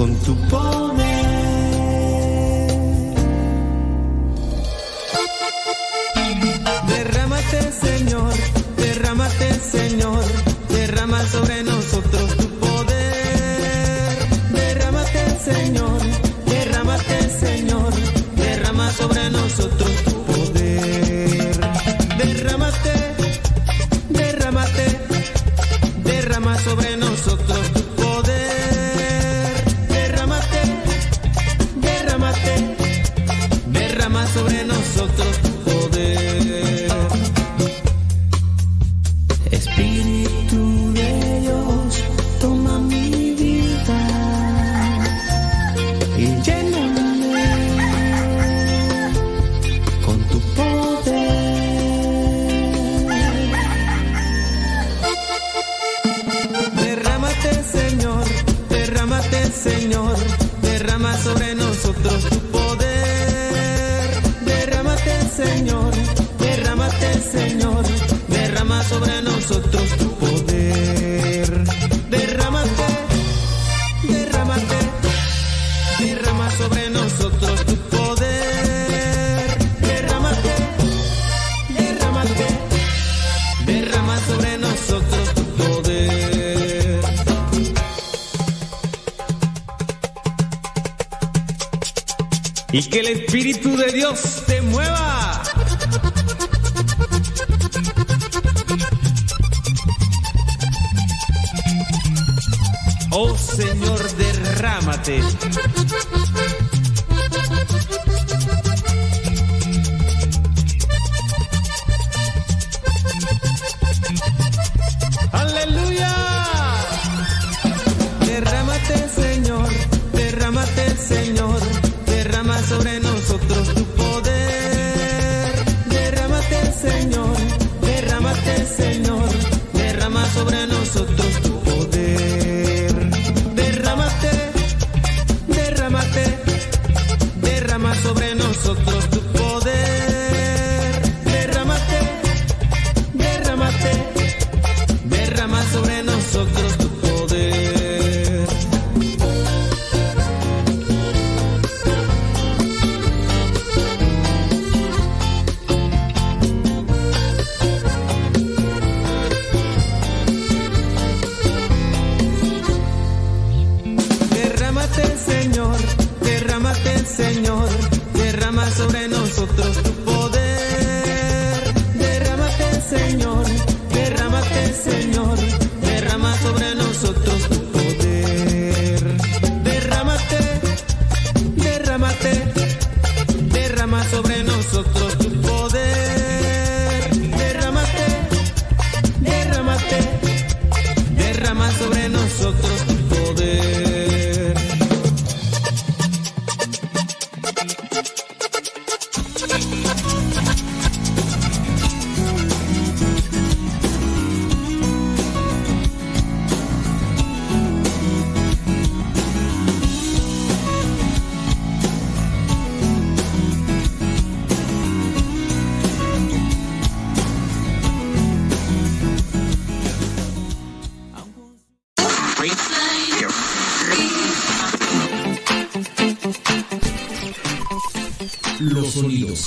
con tu voz.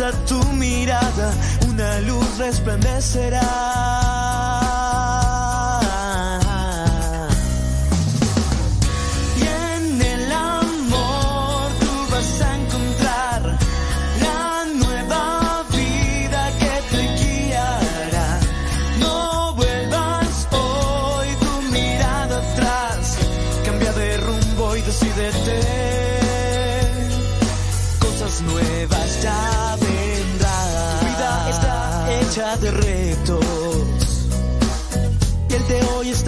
A tu mirada, una luz resplandecerá.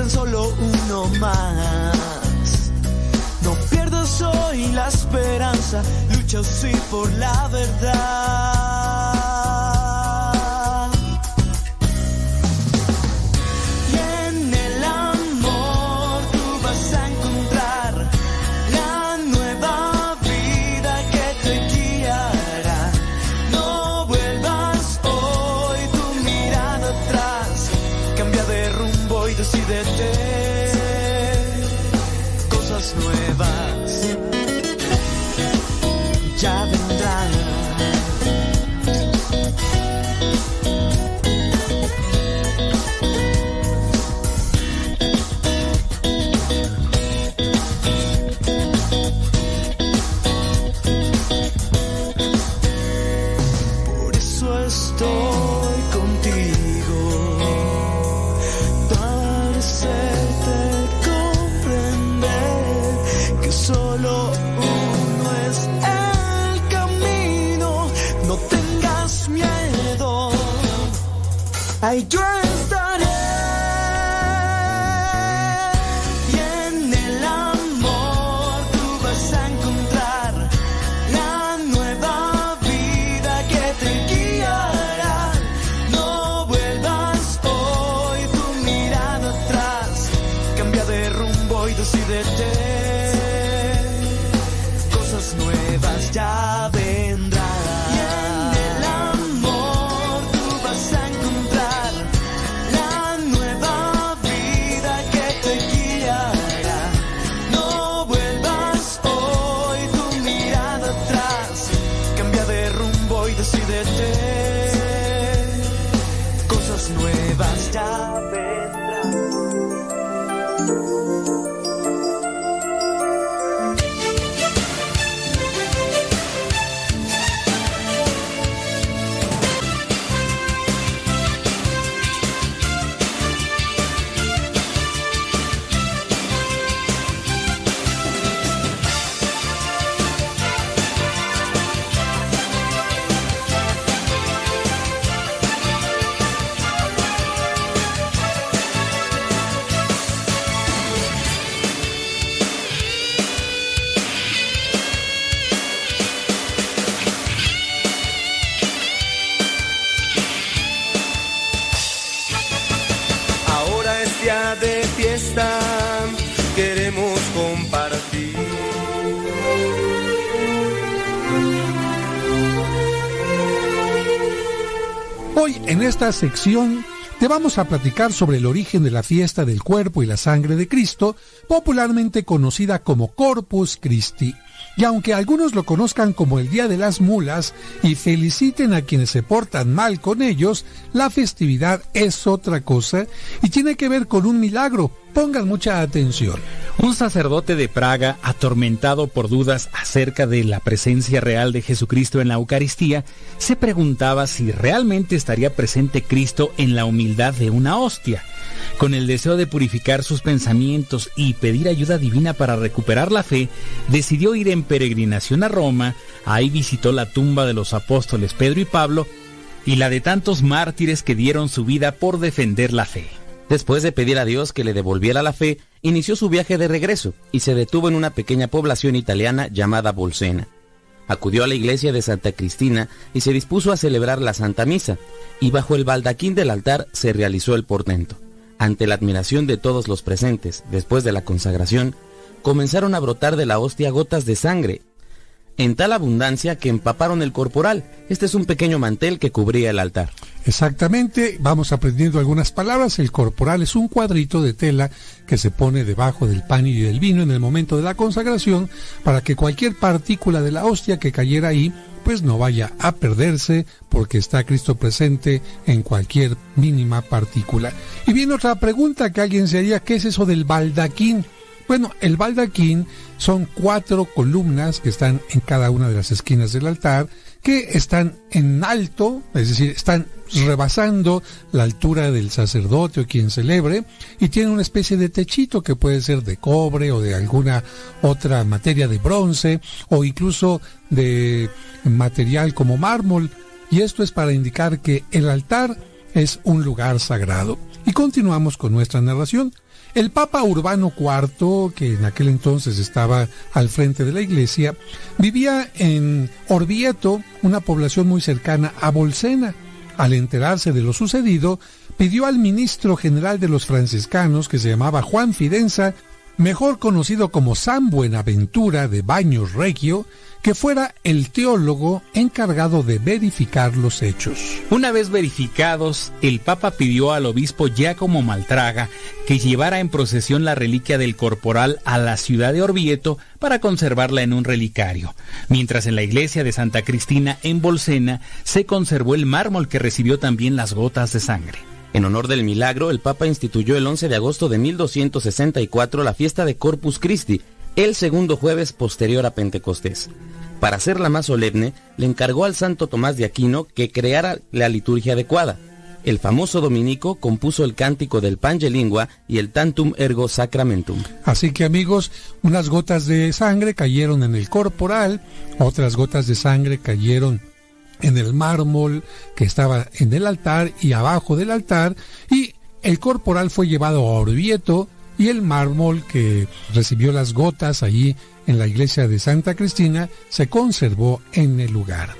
Solo uno más. No pierdas hoy la esperanza, lucha sí por la verdad. Ahí yo esta sección te vamos a platicar sobre el origen de la fiesta del cuerpo y la sangre de Cristo, popularmente conocida como Corpus Christi. Y aunque algunos lo conozcan como el Día de las Mulas y feliciten a quienes se portan mal con ellos, la festividad es otra cosa y tiene que ver con un milagro. Pongan mucha atención. Un sacerdote de Praga, atormentado por dudas acerca de la presencia real de Jesucristo en la Eucaristía, se preguntaba si realmente estaría presente Cristo en la humildad de una hostia. Con el deseo de purificar sus pensamientos y pedir ayuda divina para recuperar la fe, decidió ir en peregrinación a Roma, ahí visitó la tumba de los apóstoles Pedro y Pablo y la de tantos mártires que dieron su vida por defender la fe. Después de pedir a Dios que le devolviera la fe, inició su viaje de regreso y se detuvo en una pequeña población italiana llamada Bolsena. Acudió a la iglesia de Santa Cristina y se dispuso a celebrar la Santa Misa, y bajo el baldaquín del altar se realizó el portento. Ante la admiración de todos los presentes, después de la consagración, comenzaron a brotar de la hostia gotas de sangre, en tal abundancia que empaparon el corporal. Este es un pequeño mantel que cubría el altar. Exactamente, vamos aprendiendo algunas palabras. El corporal es un cuadrito de tela que se pone debajo del pan y del vino en el momento de la consagración para que cualquier partícula de la hostia que cayera ahí pues no vaya a perderse porque está Cristo presente en cualquier mínima partícula. Y viene otra pregunta que alguien se haría, ¿qué es eso del baldaquín? Bueno, el baldaquín son cuatro columnas que están en cada una de las esquinas del altar que están en alto, es decir, están rebasando la altura del sacerdote o quien celebre y tienen una especie de techito que puede ser de cobre o de alguna otra materia de bronce o incluso de material como mármol y esto es para indicar que el altar es un lugar sagrado. Y continuamos con nuestra narración. El Papa Urbano IV, que en aquel entonces estaba al frente de la iglesia, vivía en Orvieto, una población muy cercana a Bolsena. Al enterarse de lo sucedido, pidió al ministro general de los franciscanos, que se llamaba Juan Fidenza, mejor conocido como San Buenaventura de Baños Regio, que fuera el teólogo encargado de verificar los hechos. Una vez verificados, el Papa pidió al obispo Giacomo Maltraga que llevara en procesión la reliquia del corporal a la ciudad de Orvieto para conservarla en un relicario, mientras en la iglesia de Santa Cristina en Bolsena se conservó el mármol que recibió también las gotas de sangre. En honor del milagro, el Papa instituyó el 11 de agosto de 1264 la fiesta de Corpus Christi, el segundo jueves posterior a Pentecostés. Para hacerla más solemne, le encargó al santo Tomás de Aquino que creara la liturgia adecuada. El famoso dominico compuso el cántico del Pange Lingua y el Tantum Ergo Sacramentum. Así que amigos, unas gotas de sangre cayeron en el corporal, otras gotas de sangre cayeron en el mármol que estaba en el altar y abajo del altar y el corporal fue llevado a Orvieto y el mármol que recibió las gotas allí en la iglesia de Santa Cristina se conservó en el lugar.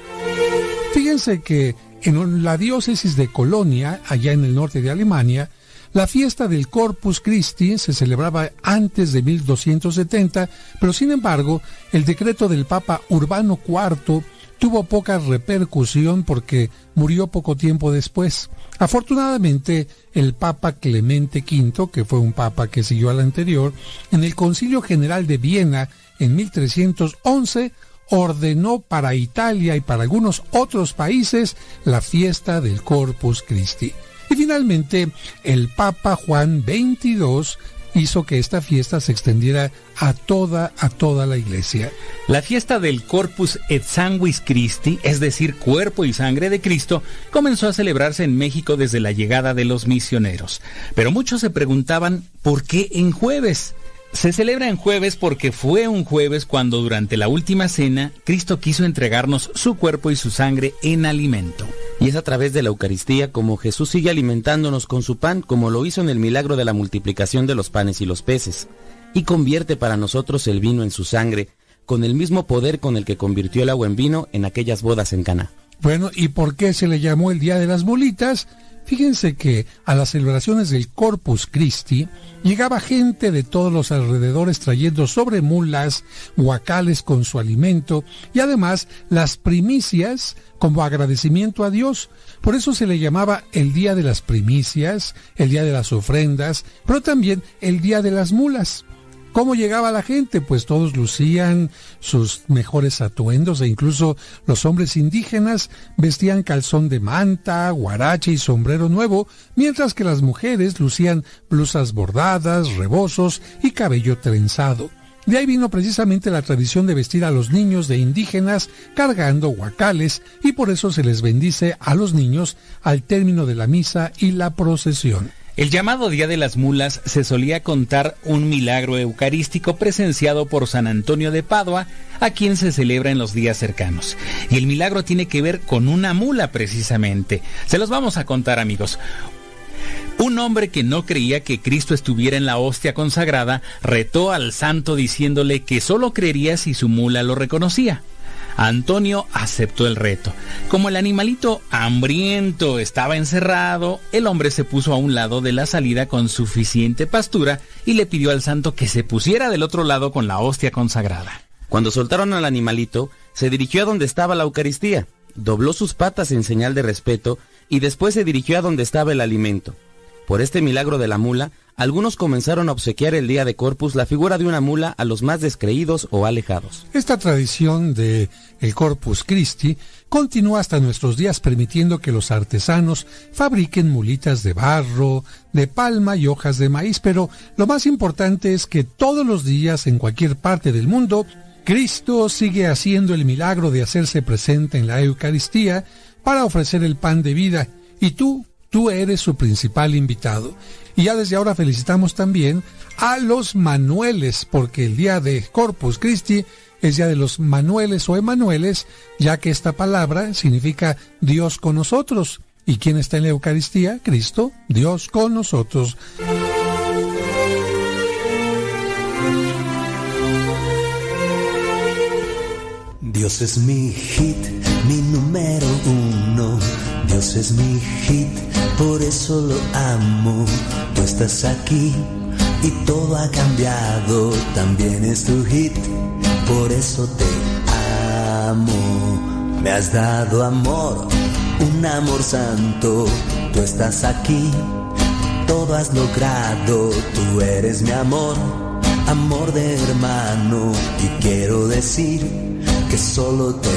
Fíjense que en la diócesis de Colonia, allá en el norte de Alemania, la fiesta del Corpus Christi se celebraba antes de 1270, pero sin embargo, el decreto del Papa Urbano IV tuvo poca repercusión porque murió poco tiempo después. Afortunadamente, el Papa Clemente V, que fue un papa que siguió al anterior, en el Concilio General de Viena en 1311 ordenó para Italia y para algunos otros países la fiesta del Corpus Christi. Y finalmente, el Papa Juan XXII hizo que esta fiesta se extendiera a toda, a toda la iglesia. La fiesta del Corpus et Sanguis Christi, es decir, cuerpo y sangre de Cristo, comenzó a celebrarse en México desde la llegada de los misioneros. Pero muchos se preguntaban, ¿por qué en jueves? Se celebra en jueves porque fue un jueves cuando durante la última cena Cristo quiso entregarnos su cuerpo y su sangre en alimento. Y es a través de la Eucaristía como Jesús sigue alimentándonos con su pan como lo hizo en el milagro de la multiplicación de los panes y los peces, y convierte para nosotros el vino en su sangre, con el mismo poder con el que convirtió el agua en vino en aquellas bodas en Cana. Bueno, ¿y por qué se le llamó el Día de las Bolitas? Fíjense que a las celebraciones del Corpus Christi llegaba gente de todos los alrededores trayendo sobre mulas, guacales con su alimento y además las primicias como agradecimiento a Dios. Por eso se le llamaba el Día de las Primicias, el Día de las Ofrendas, pero también el Día de las Mulas. ¿Cómo llegaba la gente? Pues todos lucían sus mejores atuendos e incluso los hombres indígenas vestían calzón de manta, guarache y sombrero nuevo, mientras que las mujeres lucían blusas bordadas, rebozos y cabello trenzado. De ahí vino precisamente la tradición de vestir a los niños de indígenas cargando guacales y por eso se les bendice a los niños al término de la misa y la procesión. El llamado Día de las Mulas se solía contar un milagro eucarístico presenciado por San Antonio de Padua, a quien se celebra en los días cercanos. Y el milagro tiene que ver con una mula precisamente. Se los vamos a contar amigos. Un hombre que no creía que Cristo estuviera en la hostia consagrada retó al santo diciéndole que solo creería si su mula lo reconocía. Antonio aceptó el reto. Como el animalito hambriento estaba encerrado, el hombre se puso a un lado de la salida con suficiente pastura y le pidió al santo que se pusiera del otro lado con la hostia consagrada. Cuando soltaron al animalito, se dirigió a donde estaba la Eucaristía, dobló sus patas en señal de respeto y después se dirigió a donde estaba el alimento. Por este milagro de la mula, algunos comenzaron a obsequiar el día de Corpus la figura de una mula a los más descreídos o alejados. Esta tradición de el Corpus Christi continúa hasta nuestros días permitiendo que los artesanos fabriquen mulitas de barro, de palma y hojas de maíz, pero lo más importante es que todos los días en cualquier parte del mundo Cristo sigue haciendo el milagro de hacerse presente en la Eucaristía para ofrecer el pan de vida y tú, tú eres su principal invitado. Y ya desde ahora felicitamos también a los Manueles porque el día de Corpus Christi es día de los Manueles o Emanueles, ya que esta palabra significa Dios con nosotros. ¿Y quién está en la Eucaristía? Cristo, Dios con nosotros. Dios es mi hit, mi número uno. Dios es mi hit, por eso lo amo. Tú estás aquí y todo ha cambiado. También es tu hit, por eso te amo. Me has dado amor, un amor santo. Tú estás aquí, todo has logrado. Tú eres mi amor, amor de hermano. Y quiero decir que solo te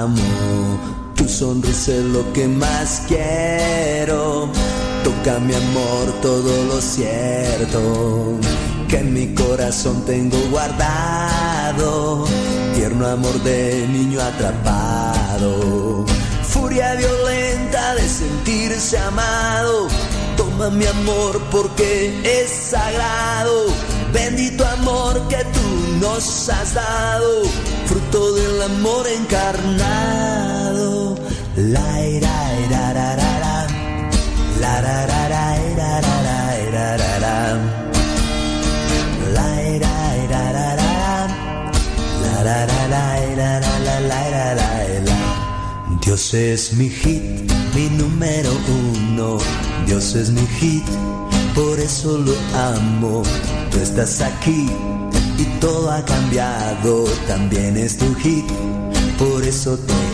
amo. Tu sonrisa es lo que más quiero. Toca mi amor todo lo cierto que en mi corazón tengo guardado. Tierno amor de niño atrapado. Furia violenta de sentirse amado. Toma mi amor porque es sagrado. Bendito amor que tú nos has dado fruto del amor encarnado. Dios es mi hit, mi número uno. Dios es mi hit, por eso lo amo. Tú estás aquí y todo ha cambiado, también es tu hit, por eso te.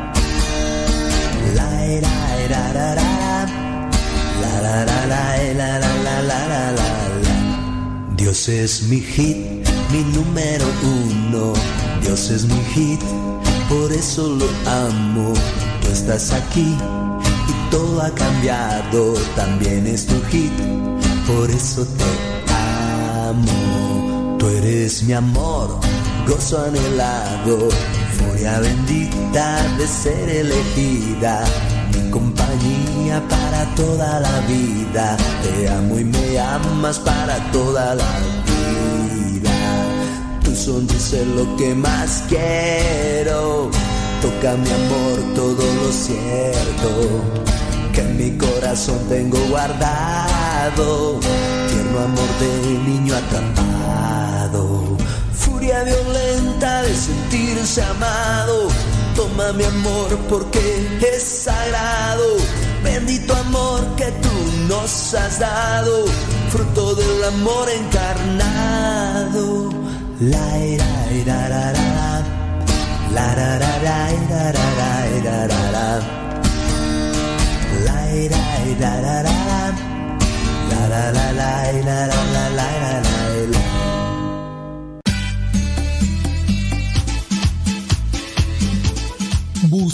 La la la la la la la la Dios es mi hit, mi número uno. Dios es mi hit, por eso lo amo. Tú estás aquí y todo ha cambiado. También es tu hit, por eso te amo. Tú eres mi amor gozo anhelado, furia bendita de ser elegida, compañía para toda la vida, te amo y me amas para toda la vida. Tu sonrisa es lo que más quiero, toca mi amor todo lo cierto, que en mi corazón tengo guardado, tierno amor de niño atrapado furia violenta de sentirse amado. Toma mi amor porque es sagrado. Bendito amor que tú nos has dado. Fruto del amor encarnado. La ira, ira, ra, ra, la ra, ra, ra, ira, ra, ra, ira, ra. La ira, ira, ra, la la la la la la la la la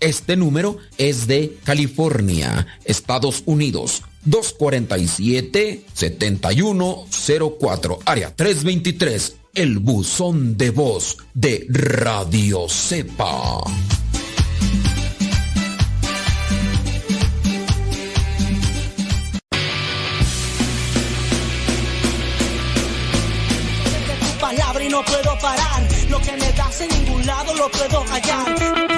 este número es de California, Estados Unidos. 247-7104, área 323, el buzón de voz de Radio Cepa. Lo que me das en ningún lado lo puedo hallar.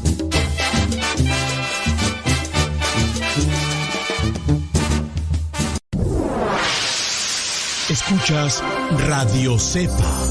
Escuchas Radio Cepa.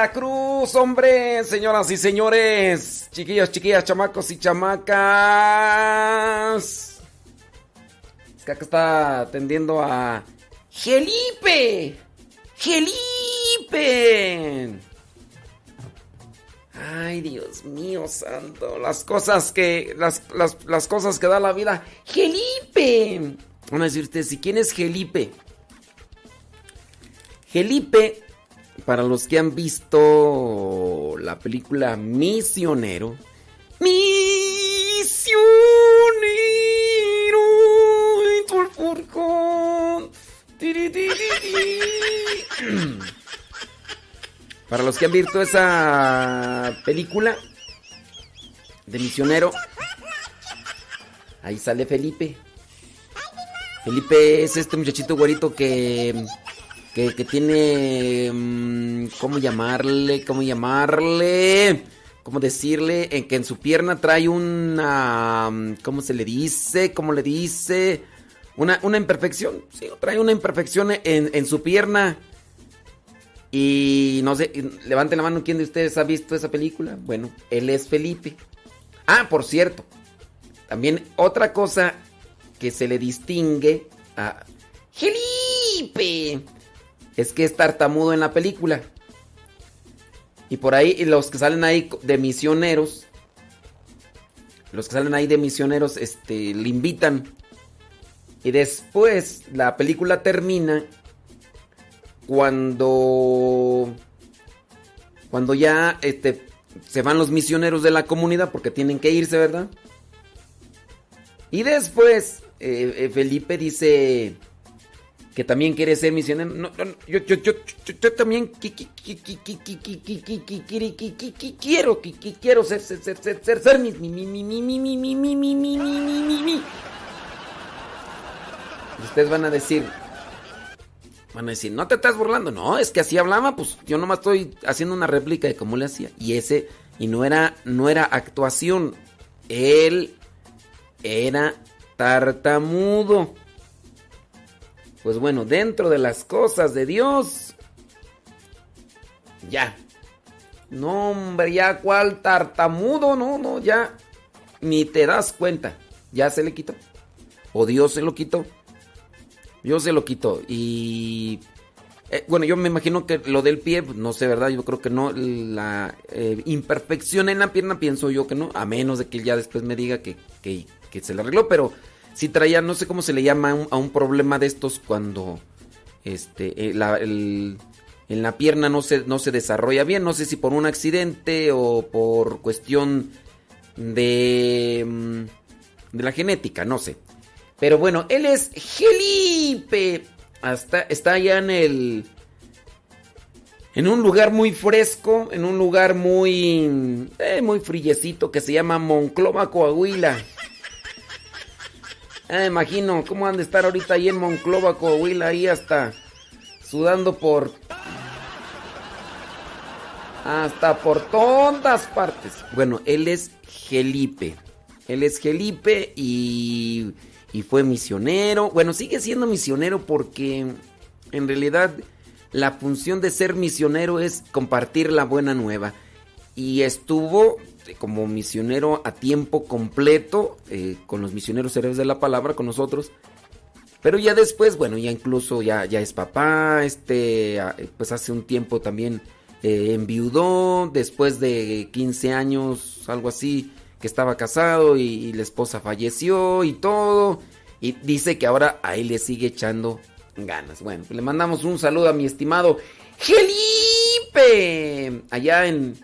Veracruz, hombre, señoras y señores, chiquillos, chiquillas, chamacos y chamacas. Es que acá está atendiendo a Gelipe. Gelipe. Ay, Dios mío, santo, las cosas que las, las, cosas que da la vida. Gelipe. Van a decir ustedes, ¿y quién es Gelipe? Gelipe para los que han visto la película Misionero. Misionero Para los que han visto esa película de misionero, ahí sale Felipe. Felipe es este muchachito güerito que que, tiene... Mm, ¿Cómo llamarle? ¿Cómo llamarle? ¿Cómo decirle? En que en su pierna trae una... Mm, ¿Cómo se le dice? ¿Cómo le dice? Una, una imperfección. Sí, trae una imperfección en, en su pierna. Y no sé, levanten la mano, ¿quién de ustedes ha visto esa película? Bueno, él es Felipe. Ah, por cierto, también otra cosa que se le distingue a Felipe es que es tartamudo en la película. Y por ahí, los que salen ahí de misioneros, los que salen ahí de misioneros, este, le invitan. Y después la película termina cuando cuando ya este, se van los misioneros de la comunidad porque tienen que irse, ¿verdad? Y después eh, eh, Felipe dice que también quiere ser misionero. No, yo, yo, yo, yo, también quiero, quiero ser, ser, ser, ser, ser, ser mi, mi, mi, mi, mi, mi, mi, mi, mi, mi, mi, mi, mi. Ustedes van a decir, van a decir, no te estás burlando. No, es que así hablaba, pues yo nomás estoy haciendo una réplica de cómo le hacía. Y ese, y no era, no era actuación. Él era tartamudo. Pues bueno, dentro de las cosas de Dios, ya. No, hombre, ya cuál tartamudo, no, no, ya ni te das cuenta. Ya se le quitó. O Dios se lo quitó. Dios se lo quitó. Y eh, bueno, yo me imagino que lo del pie, pues, no sé, ¿verdad? Yo creo que no. La eh, imperfección en la pierna, pienso yo que no. A menos de que ya después me diga que, que se le arregló. Pero si traía, no sé cómo se le llama a un, problema de estos cuando este, eh, en la pierna no se, no se desarrolla bien. No sé si por un accidente o por cuestión de, mm, de la genética, no sé. Pero bueno, él es Felipe. Hasta, está allá en el... En un lugar muy fresco, en un lugar muy... Eh, muy frillecito que se llama Monclova, Coahuila. Ah, imagino cómo han de estar ahorita ahí en Monclova, Coahuila, ahí hasta sudando por... Hasta por todas partes. Bueno, él es Gelipe. Él es Gelipe y, y fue misionero. Bueno, sigue siendo misionero porque en realidad la función de ser misionero es compartir la buena nueva. Y estuvo este, como misionero a tiempo completo eh, con los misioneros héroes de la palabra, con nosotros. Pero ya después, bueno, ya incluso ya, ya es papá, este, pues hace un tiempo también eh, enviudó, después de 15 años, algo así, que estaba casado y, la esposa falleció y todo. Y dice que ahora a él le sigue echando ganas. Bueno, pues le mandamos un saludo a mi estimado Felipe, allá en,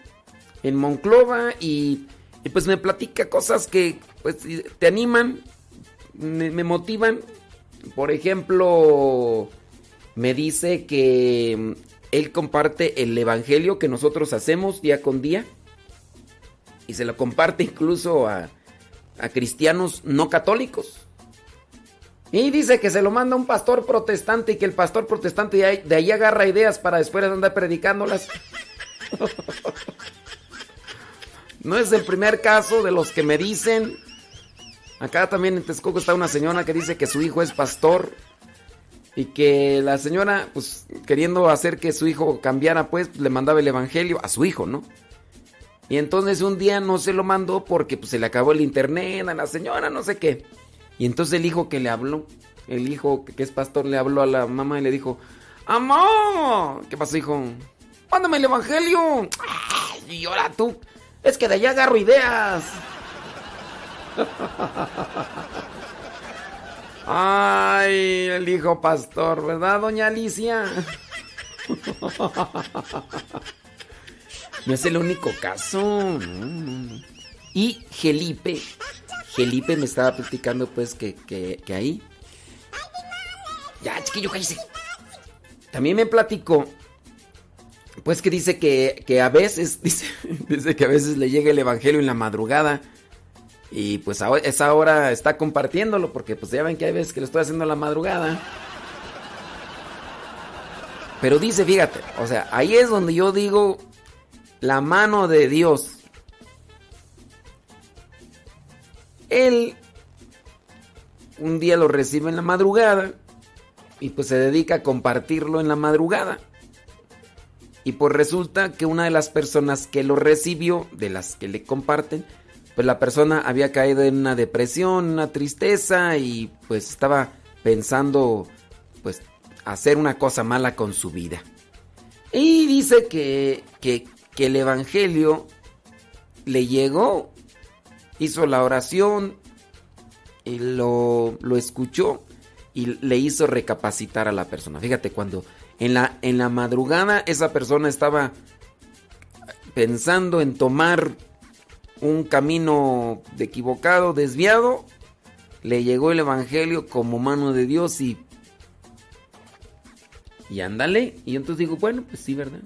en Monclova y, pues me platica cosas que pues te animan, me, motivan. Por ejemplo, me dice que mm, él comparte el evangelio que nosotros hacemos día con día y se lo comparte incluso a, cristianos no católicos. Y dice que se lo manda un pastor protestante y que el pastor protestante de ahí agarra ideas para después andar predicándolas. No es el primer caso de los que me dicen. Acá también en Texcoco está una señora que dice que su hijo es pastor. Y que la señora, pues queriendo hacer que su hijo cambiara, pues le mandaba el evangelio a su hijo, ¿no? Y entonces un día no se lo mandó porque pues, se le acabó el internet a la señora, no sé qué. Y entonces el hijo que le habló, el hijo que es pastor, le habló a la mamá y le dijo: ¡Amor! ¿Qué pasó, hijo? Mándame el evangelio. y ahora tú. Es que de allá agarro ideas. Ay, el hijo pastor, ¿verdad, doña Alicia? No es el único caso. Y Gelipe, Gelipe me estaba platicando pues que, que, ahí... Ya, chiquillo, cállese. También me platicó pues que dice que, a veces, dice, dice que a veces le llega el evangelio en la madrugada. Y pues esa hora está compartiéndolo, porque pues ya ven que hay veces que lo estoy haciendo en la madrugada. Pero dice, fíjate, o sea, ahí es donde yo digo la mano de Dios. Él un día lo recibe en la madrugada y pues se dedica a compartirlo en la madrugada. Y pues resulta que una de las personas que lo recibió, de las que le comparten, pues la persona había caído en una depresión, una tristeza y pues estaba pensando pues hacer una cosa mala con su vida. Y dice que, que, que el Evangelio le llegó, hizo la oración, y lo, lo escuchó y le hizo recapacitar a la persona. Fíjate, cuando En la, en la madrugada esa persona estaba pensando en tomar un camino equivocado, desviado. Le llegó el Evangelio como mano de Dios y... Y ándale. Y entonces digo, bueno, pues sí, ¿verdad?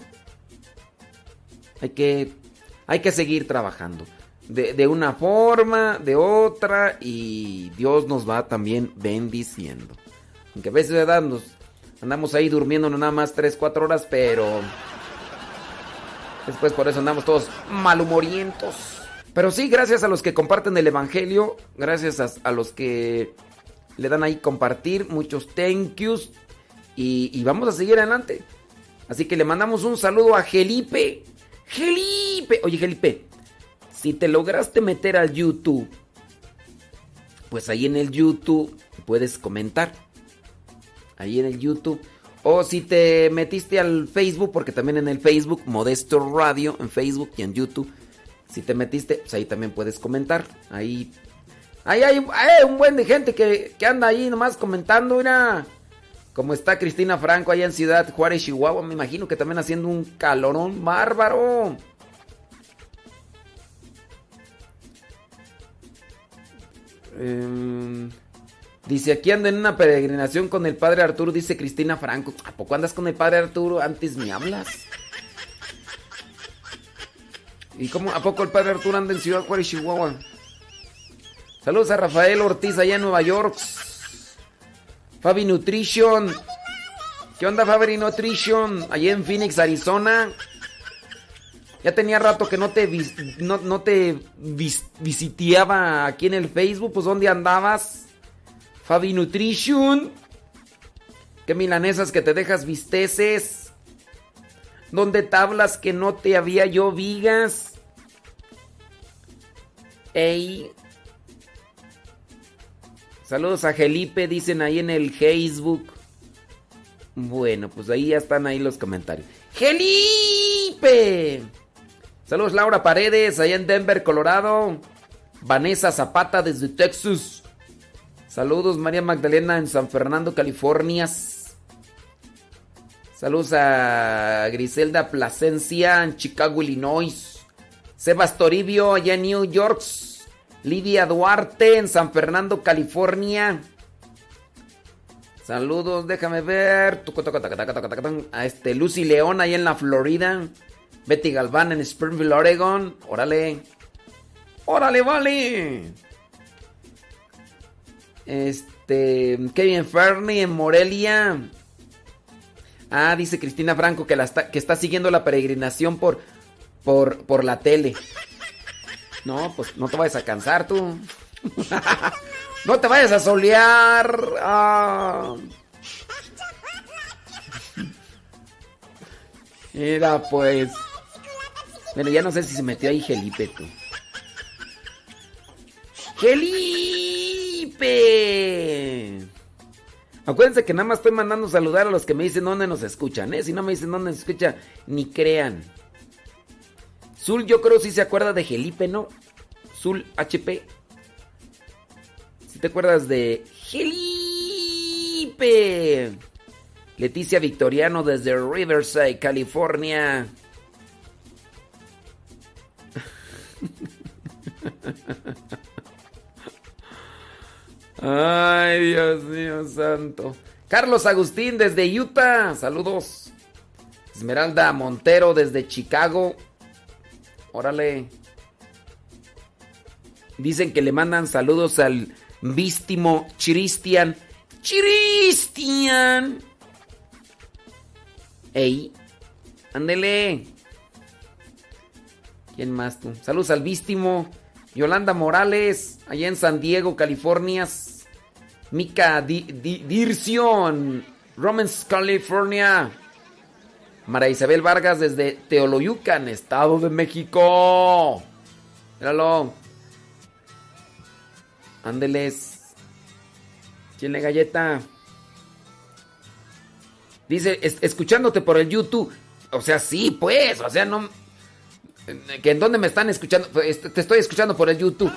Hay que, hay que seguir trabajando. De, de, una forma, de otra, y Dios nos va también bendiciendo. Aunque a veces, ¿verdad? Nos andamos ahí durmiendo nada más 3, 4 horas, pero... Después por eso andamos todos malhumorientos. Pero sí, gracias a los que comparten el Evangelio, gracias a, los que le dan ahí compartir, muchos thank yous. Y, y, vamos a seguir adelante. Así que le mandamos un saludo a Gelipe. Gelipe. Oye, Gelipe, si te lograste meter al YouTube, pues ahí en el YouTube puedes comentar. Ahí en el YouTube. O si te metiste al Facebook, porque también en el Facebook, Modesto Radio, en Facebook y en YouTube. Si te metiste, pues ahí también puedes comentar. Ahí, ahí hay, un buen de gente que, que, anda ahí nomás comentando. Mira, como está Cristina Franco allá en Ciudad Juárez, Chihuahua. Me imagino que también haciendo un calorón bárbaro. Eh, dice, aquí ando en una peregrinación con el padre Arturo, dice Cristina Franco. ¿A poco andas con el padre Arturo? Antes me hablas. ¿Y cómo? ¿A poco el padre Arturo anda en Ciudad Juárez, Chihuahua? Saludos a Rafael Ortiz allá en Nueva York. Fabi Nutrition. ¿Qué onda Fabi Nutrition? Allá en Phoenix, Arizona. Ya tenía rato que no te, no, no, te vis, visiteaba aquí en el Facebook. Pues ¿dónde andabas? Fabi Nutrition. ¿Qué milanesas que te dejas visteces? ¿Dónde tablas que no te había yo vigas? Ey. Saludos a Gelipe, dicen ahí en el Facebook. Bueno, pues ahí ya están ahí los comentarios. ¡Gelipe! Saludos Laura Paredes, allá en Denver, Colorado. Vanessa Zapata desde Texas. Saludos María Magdalena en San Fernando, California. Saludos a Griselda Plasencia en Chicago, Illinois. Sebas Toribio allá en New York. Lidia Duarte en San Fernando, California. Saludos, déjame ver. A este Lucy León ahí en la Florida. Betty Galván en Springfield, Oregon. Órale. Órale, vale. Este. Kevin Fernie en Morelia. Ah, dice Cristina Franco que, está, siguiendo la peregrinación por, la tele. No, pues no te vayas a cansar tú. no te vayas a solear. Ah. Mira, pues. Bueno, ya no sé si se metió ahí Gelipe, tú. ¡Gelipe! Acuérdense que nada más estoy mandando saludar a los que me dicen dónde nos escuchan, ¿eh? Si no me dicen dónde nos escuchan, ni crean. Zul, yo creo si se acuerda de Gelipe, ¿no? Zul HP. Si te acuerdas de Gelipe. Leticia Victoriano desde Riverside, California. Ay, Dios mío santo. Carlos Agustín desde Utah. Saludos. Esmeralda Montero desde Chicago. Órale. Dicen que le mandan saludos al vístimo Chiristian. Chiristian. Ey. Ándele. ¿Quién más tú? Saludos al vístimo. Yolanda Morales, allá en San Diego, California. Mika Di Di Dirción, Romans, California. María Isabel Vargas desde Teoloyucan, Estado de México. Míralo. Ándeles. ¿Quién le galleta? Dice, es, escuchándote por el YouTube. O sea, sí, pues. O sea, no. ¿Que en dónde me están escuchando? Pues, este, te estoy escuchando por el YouTube.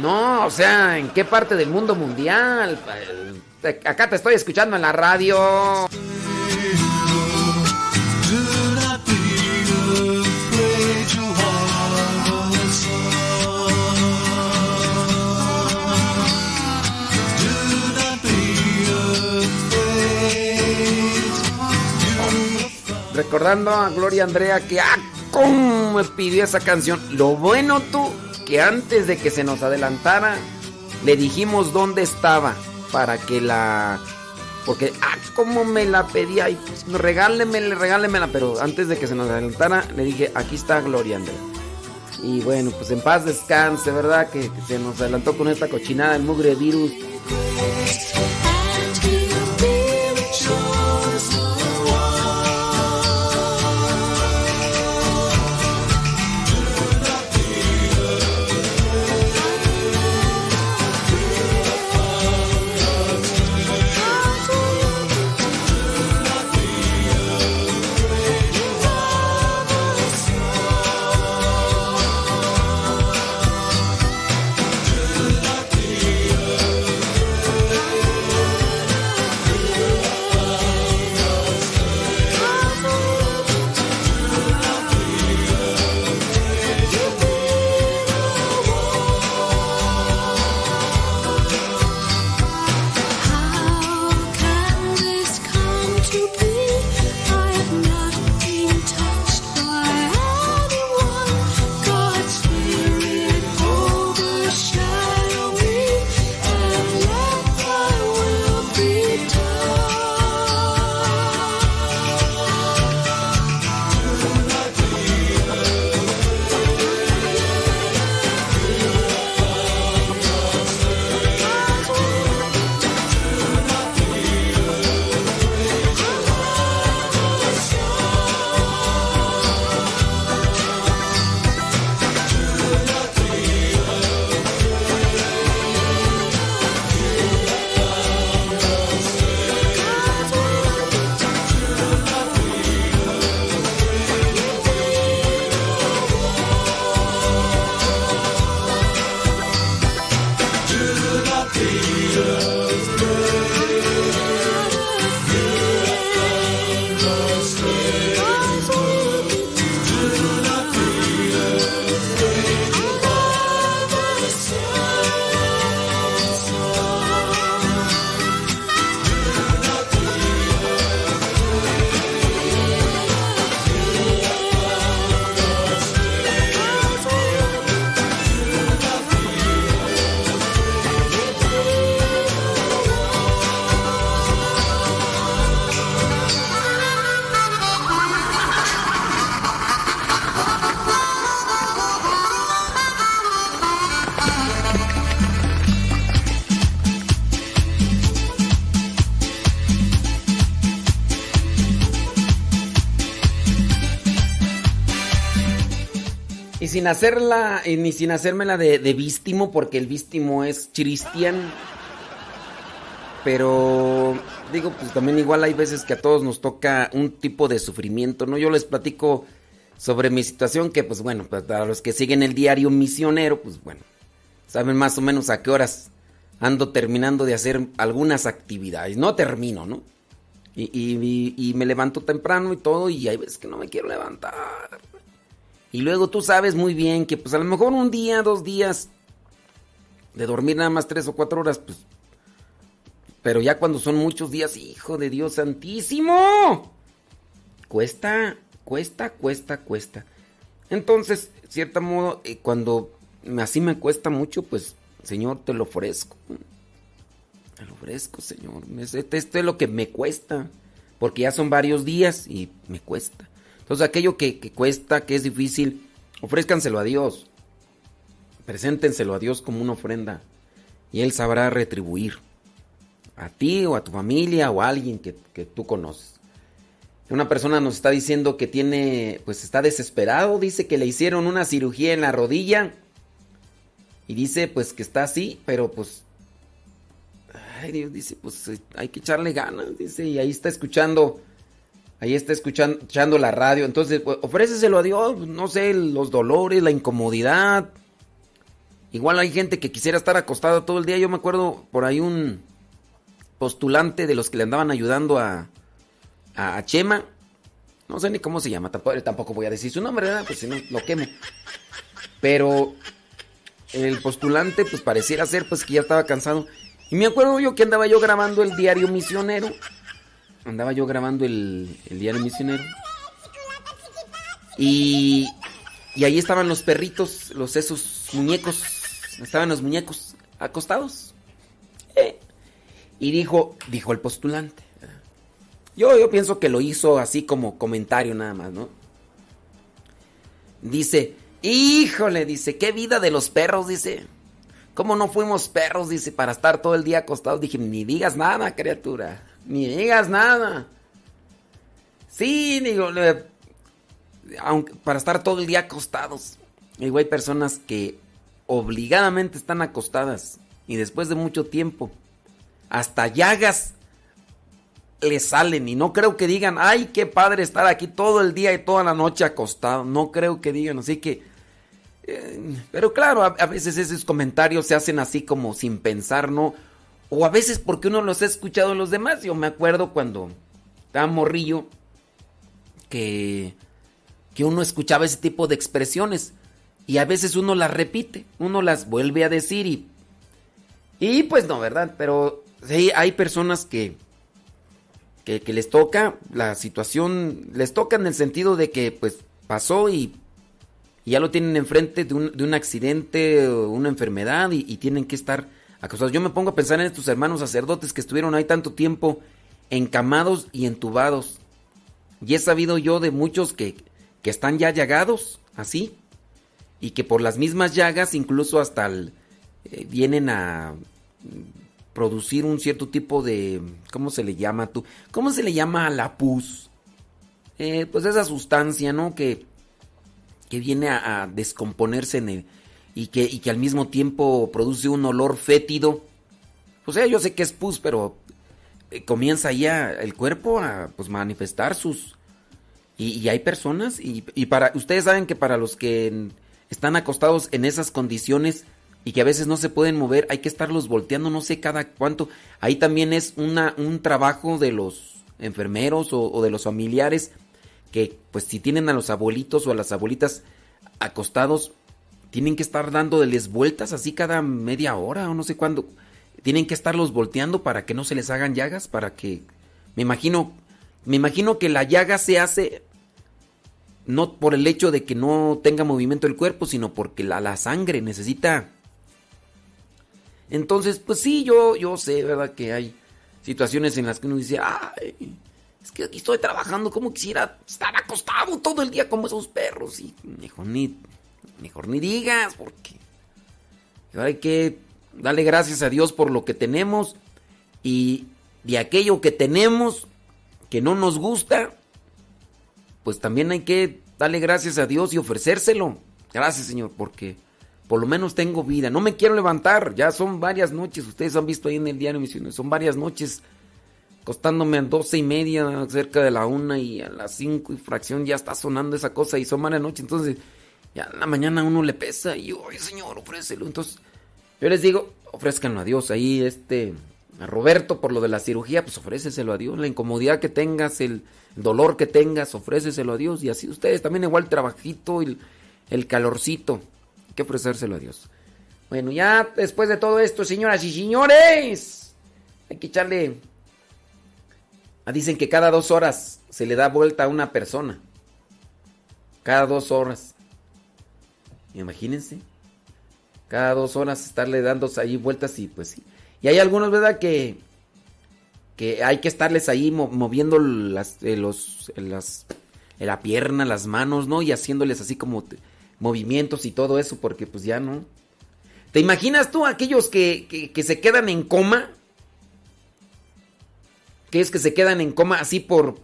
No, o sea, ¿en qué parte del mundo mundial? Eh, acá te estoy escuchando en la radio. Recordando a Gloria Andrea que. Ah, cómo me pidió esa canción. Lo bueno tú que antes de que se nos adelantara le dijimos dónde estaba para que la porque ah cómo me la pedía y pues, regálemela, regálemela, pero antes de que se nos adelantara le dije, "Aquí está Gloria Andrea." Y bueno, pues en paz descanse, ¿verdad? Que, que se nos adelantó con esta cochinada, el mugre virus. Sin hacerla, y ni sin hacérmela de, de vístimo, porque el vístimo es cristian. Pero digo, pues también igual hay veces que a todos nos toca un tipo de sufrimiento, ¿no? Yo les platico sobre mi situación que, pues bueno, pues, a los que siguen el diario misionero, pues bueno, saben más o menos a qué horas ando terminando de hacer algunas actividades. No termino, ¿no? Y, y me levanto temprano y todo, y hay veces que no me quiero levantar. Y luego tú sabes muy bien que pues a lo mejor un día, dos días de dormir nada más tres o cuatro horas, pues... Pero ya cuando son muchos días, hijo de Dios santísimo, cuesta, cuesta, cuesta, cuesta. Entonces, cierto modo, eh, cuando así me cuesta mucho, pues, Señor, te lo ofrezco. Te lo ofrezco, Señor. Esto es lo que me cuesta. Porque ya son varios días y me cuesta. Entonces, aquello que, cuesta, que es difícil, ofrézcanselo a Dios. Preséntenselo a Dios como una ofrenda. Y Él sabrá retribuir. A ti o a tu familia o a alguien que, que tú conoces. Una persona nos está diciendo que tiene, pues está desesperado. Dice que le hicieron una cirugía en la rodilla. Y dice, pues que está así, pero pues. Ay, Dios, dice, pues hay que echarle ganas. Dice, y ahí está escuchando Ahí está escuchando, escuchando la radio. Entonces, pues, a Dios. No sé, los dolores, la incomodidad. Igual hay gente que quisiera estar acostada todo el día. Yo me acuerdo por ahí un postulante de los que le andaban ayudando a, a, a Chema. No sé ni cómo se llama. Tampoco, tampoco voy a decir su nombre, ¿verdad? Pues si no, lo quemo. Pero el postulante, pues pareciera ser pues que ya estaba cansado. Y me acuerdo yo que andaba yo grabando el diario misionero andaba yo grabando el, el diario misionero Y, y ahí estaban los perritos, los esos muñecos, estaban los muñecos acostados. Eh, y dijo, dijo el postulante. Yo, yo pienso que lo hizo así como comentario nada más, ¿no? Dice, híjole, dice, qué vida de los perros, dice. ¿Cómo no fuimos perros, dice, para estar todo el día acostados? Dije, ni digas nada, criatura, ni digas nada. Sí, digo, aunque, para estar todo el día acostados. Hay personas que obligadamente están acostadas y después de mucho tiempo, hasta llagas le salen y no creo que digan, ay, qué padre estar aquí todo el día y toda la noche acostado. No creo que digan, así que... Eh, pero claro, a, a, veces esos comentarios se hacen así como sin pensar, ¿no? O a veces porque uno los ha escuchado en los demás. Yo me acuerdo cuando estaba morrillo que, que uno escuchaba ese tipo de expresiones y a veces uno las repite, uno las vuelve a decir y... Y pues no, ¿verdad? Pero sí, hay personas que que, les toca, la situación les toca en el sentido de que pues pasó y, ya lo tienen enfrente de un, de un accidente o una enfermedad y, tienen que estar acosados. Yo me pongo a pensar en estos hermanos sacerdotes que estuvieron ahí tanto tiempo encamados y entubados. Y he sabido yo de muchos que, que están ya llagados, así, y que por las mismas llagas incluso hasta eh, vienen a producir un cierto tipo de, ¿cómo se le llama tú? ¿Cómo se le llama a la pus? Eh, pues esa sustancia, ¿no? Que, que viene a, descomponerse en el, y, que, y que al mismo tiempo produce un olor fétido. O sea, yo sé que es pus, pero eh, comienza ya el cuerpo a pues, manifestar sus... Y, y hay personas, y, y para ustedes saben que para los que están acostados en esas condiciones, y que a veces no se pueden mover, hay que estarlos volteando no sé cada cuánto. Ahí también es una, un trabajo de los enfermeros o, de los familiares que pues si tienen a los abuelitos o a las abuelitas acostados, tienen que estar dándoles vueltas así cada media hora o no sé cuándo. Tienen que estarlos volteando para que no se les hagan llagas, para que... Me imagino, me imagino que la llaga se hace no por el hecho de que no tenga movimiento el cuerpo, sino porque la, la sangre necesita entonces, pues sí, yo, yo sé, ¿verdad? Que hay situaciones en las que uno dice, ay, es que aquí estoy trabajando, como quisiera estar acostado todo el día como esos perros. Y mejor ni, mejor ni digas, porque hay que darle gracias a Dios por lo que tenemos y de aquello que tenemos que no nos gusta, pues también hay que darle gracias a Dios y ofrecérselo. Gracias, Señor, porque por lo menos tengo vida. No me quiero levantar, ya son varias noches. Ustedes han visto ahí en el diario Misiones, son varias noches costándome a doce y media, cerca de la una y a las cinco y fracción ya está sonando esa cosa y son varias noches. Entonces, ya en la mañana uno le pesa y, oye, señor, ofrécelo. Entonces, yo les digo, ofrézcanlo a Dios. Ahí, este, a Roberto, por lo de la cirugía, pues ofréceselo a Dios. La incomodidad que tengas, el dolor que tengas, ofréceselo a Dios. Y así ustedes también, igual el trabajito, el, el calorcito que ofrecérselo a Dios. Bueno, ya después de todo esto, señoras y señores, hay que echarle... Ah, dicen que cada dos horas se le da vuelta a una persona. Cada dos horas. Imagínense. Cada dos horas estarle dando ahí vueltas y pues sí. Y hay algunos, ¿verdad? Que, que hay que estarles ahí moviendo las, eh, los, las, la pierna, las manos, ¿no? Y haciéndoles así como movimientos y todo eso, porque pues ya no. ¿Te imaginas tú aquellos que, que, se quedan en coma? Que es que se quedan en coma así por...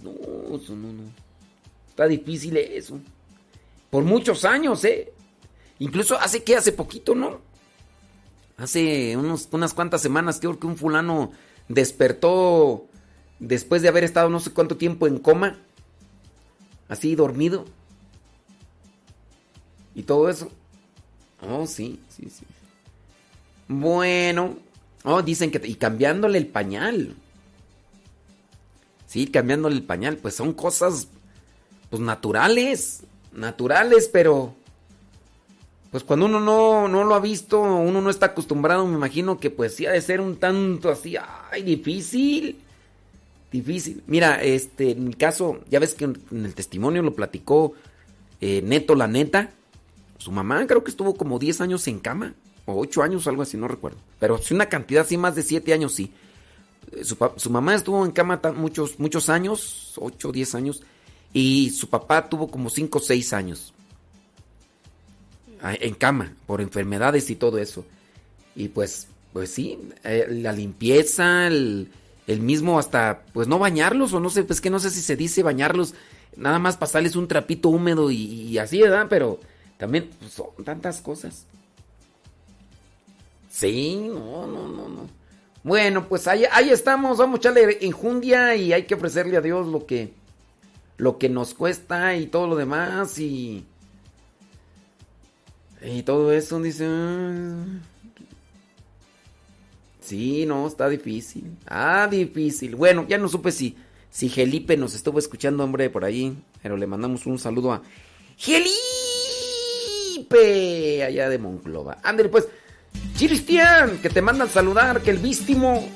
No, eso no, no. Está difícil eso. Por muchos años, ¿eh? Incluso hace que hace poquito, ¿no? Hace unos, unas cuantas semanas creo que un fulano despertó después de haber estado no sé cuánto tiempo en coma. Así dormido. Y todo eso. Oh, sí, sí, sí. Bueno. Oh, dicen que... Y cambiándole el pañal. Sí, cambiándole el pañal. Pues son cosas... Pues naturales. Naturales, pero... Pues cuando uno no, no lo ha visto, uno no está acostumbrado, me imagino que pues sí ha de ser un tanto así, ay, difícil. Difícil. Mira, este, en el caso, ya ves que en el testimonio lo platicó eh, Neto la neta. Su mamá creo que estuvo como 10 años en cama, o 8 años, algo así, no recuerdo. Pero si una cantidad así, más de 7 años, sí. Eh, su, su mamá estuvo en cama muchos, muchos años, 8 o 10 años, y su papá tuvo como 5 o 6 años en cama por enfermedades y todo eso. Y pues, pues sí, eh, la limpieza, el, mismo hasta, pues no bañarlos, o no sé, pues que no sé si se dice bañarlos, nada más pasarles un trapito húmedo y, así, ¿verdad? Pero también pues, son tantas cosas. Sí, no, no, no, no. Bueno, pues ahí, ahí estamos, vamos a echarle enjundia y hay que ofrecerle a Dios lo que, lo que nos cuesta y todo lo demás y... Y todo eso dice... Ah". Sí, no, está difícil. Ah, difícil. Bueno, ya no supe si, si Gelipe nos estuvo escuchando, hombre, por ahí. Pero le mandamos un saludo a Gelipe, allá de Monclova. Ándale, pues. Cristian, que te mandan saludar, que el vístimo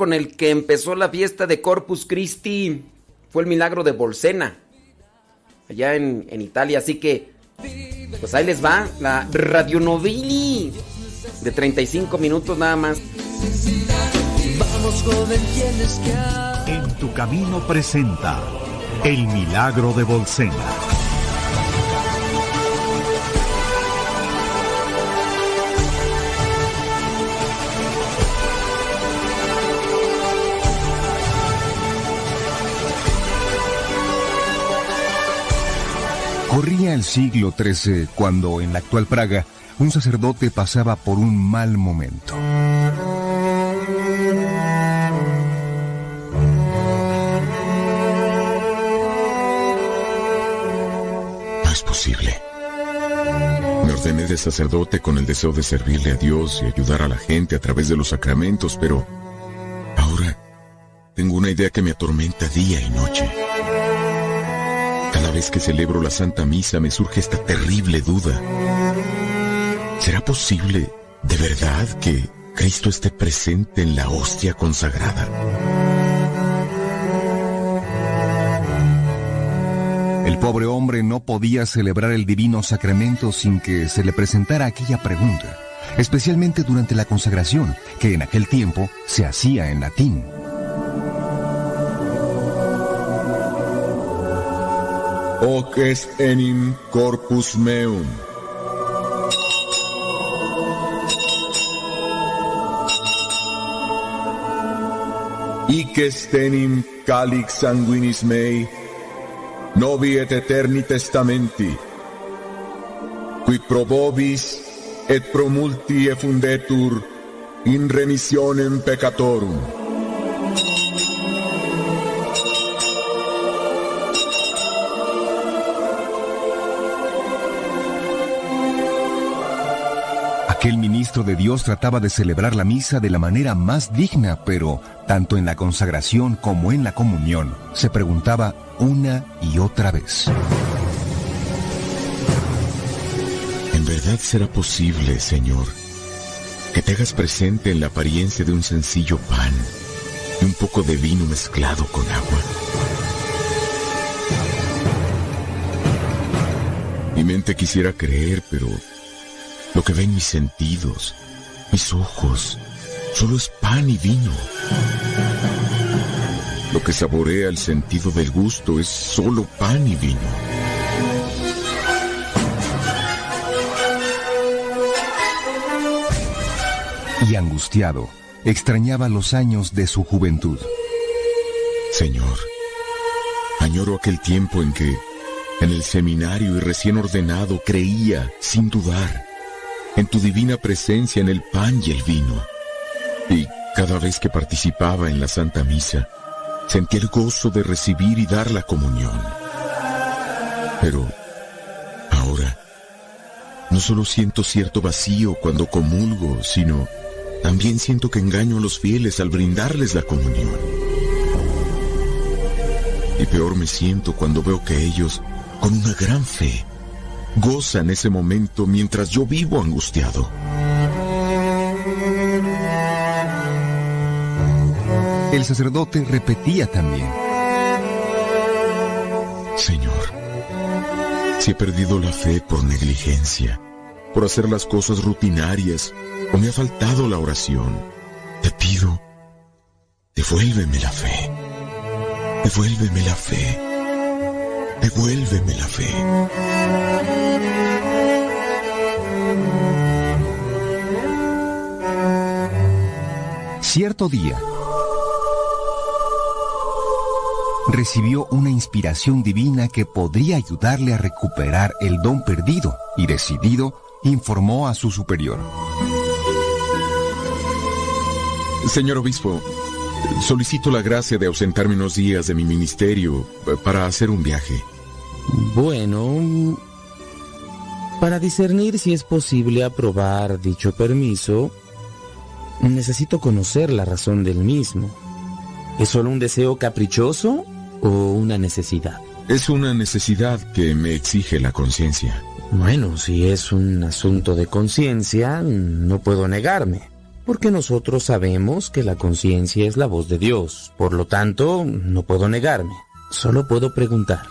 con el que empezó la fiesta de Corpus Christi fue el milagro de Bolsena, allá en, Italia. Así que, pues ahí les va la radionovili de 35 minutos nada más. En tu camino presenta el milagro de Bolsena. Corría el siglo XIII cuando en la actual Praga un sacerdote pasaba por un mal momento. No es posible. Me ordené de sacerdote con el deseo de servirle a Dios y ayudar a la gente a través de los sacramentos, pero ahora tengo una idea que me atormenta día y noche. Cada vez que celebro la Santa Misa me surge esta terrible duda. ¿Será posible, de verdad, que Cristo esté presente en la hostia consagrada? El pobre hombre no podía celebrar el divino sacramento sin que se le presentara aquella pregunta, especialmente durante la consagración, que en aquel tiempo se hacía en latín. hoc est enim corpus meum. Hic est enim calix sanguinis mei, novi et eterni testamenti, qui probobis et pro multi effundetur in remissionem peccatorum. De Dios trataba de celebrar la misa de la manera más digna, pero tanto en la consagración como en la comunión se preguntaba una y otra vez. ¿En verdad será posible, Señor, que te hagas presente en la apariencia de un sencillo pan y un poco de vino mezclado con agua? Mi mente quisiera creer, pero Lo que ven mis sentidos, mis ojos, solo es pan y vino. Lo que saborea el sentido del gusto es solo pan y vino. Y angustiado, extrañaba los años de su juventud. Señor, añoro aquel tiempo en que, en el seminario y recién ordenado, creía, sin dudar, en tu divina presencia en el pan y el vino. Y cada vez que participaba en la Santa Misa, sentía el gozo de recibir y dar la comunión. Pero ahora, no solo siento cierto vacío cuando comulgo, sino también siento que engaño a los fieles al brindarles la comunión. Y peor me siento cuando veo que ellos, con una gran fe, gozan ese momento mientras yo vivo angustiado. El sacerdote repetía también. Señor, si he perdido la fe por negligencia, por hacer las cosas rutinarias, o me ha faltado la oración, te pido, devuélveme la fe, devuélveme la fe, devuélveme la fe. Cierto día, recibió una inspiración divina que podría ayudarle a recuperar el don perdido y decidido, informó a su superior. Señor obispo, solicito la gracia de ausentarme unos días de mi ministerio eh, para hacer un viaje. Bueno, para discernir si es posible aprobar dicho permiso, necesito conocer la razón del mismo. ¿Es solo un deseo caprichoso o una necesidad? Es una necesidad que me exige la conciencia. Bueno, si es un asunto de conciencia, no puedo negarme, porque nosotros sabemos que la conciencia es la voz de Dios. Por lo tanto, no puedo negarme. Solo puedo preguntar,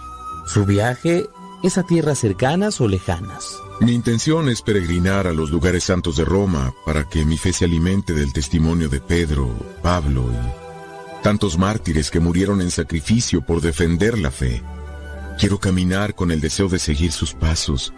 ¿su viaje es a tierras cercanas o lejanas? Mi intención es peregrinar a los lugares santos de Roma para que mi fe se alimente del testimonio de Pedro, Pablo y tantos mártires que murieron en sacrificio por defender la fe. Quiero caminar con el deseo de seguir sus pasos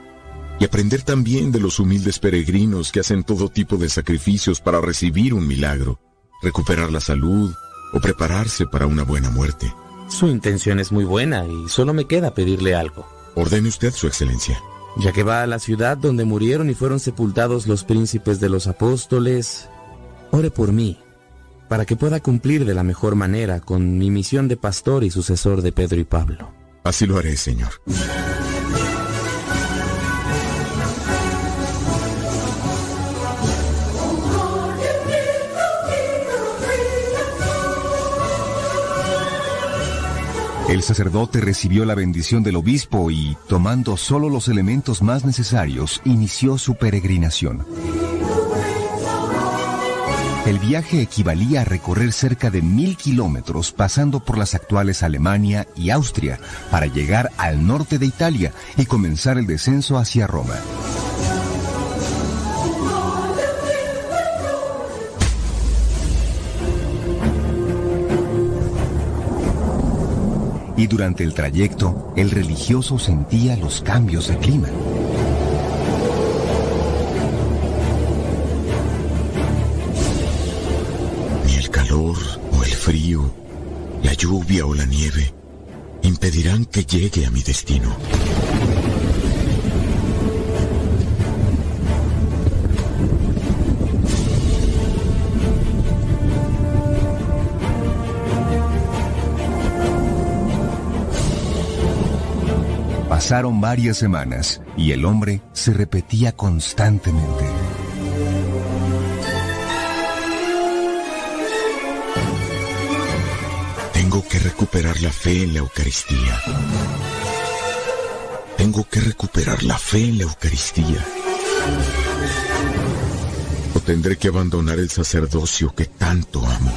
y aprender también de los humildes peregrinos que hacen todo tipo de sacrificios para recibir un milagro, recuperar la salud o prepararse para una buena muerte. Su intención es muy buena y solo me queda pedirle algo. Ordene usted, Su Excelencia. Ya que va a la ciudad donde murieron y fueron sepultados los príncipes de los apóstoles, ore por mí, para que pueda cumplir de la mejor manera con mi misión de pastor y sucesor de Pedro y Pablo. Así lo haré, Señor. El sacerdote recibió la bendición del obispo y, tomando solo los elementos más necesarios, inició su peregrinación. El viaje equivalía a recorrer cerca de mil kilómetros pasando por las actuales Alemania y Austria para llegar al norte de Italia y comenzar el descenso hacia Roma. Y durante el trayecto el religioso sentía los cambios de clima. Ni el calor o el frío, la lluvia o la nieve impedirán que llegue a mi destino. Pasaron varias semanas y el hombre se repetía constantemente. Tengo que recuperar la fe en la Eucaristía. Tengo que recuperar la fe en la Eucaristía. O tendré que abandonar el sacerdocio que tanto amo.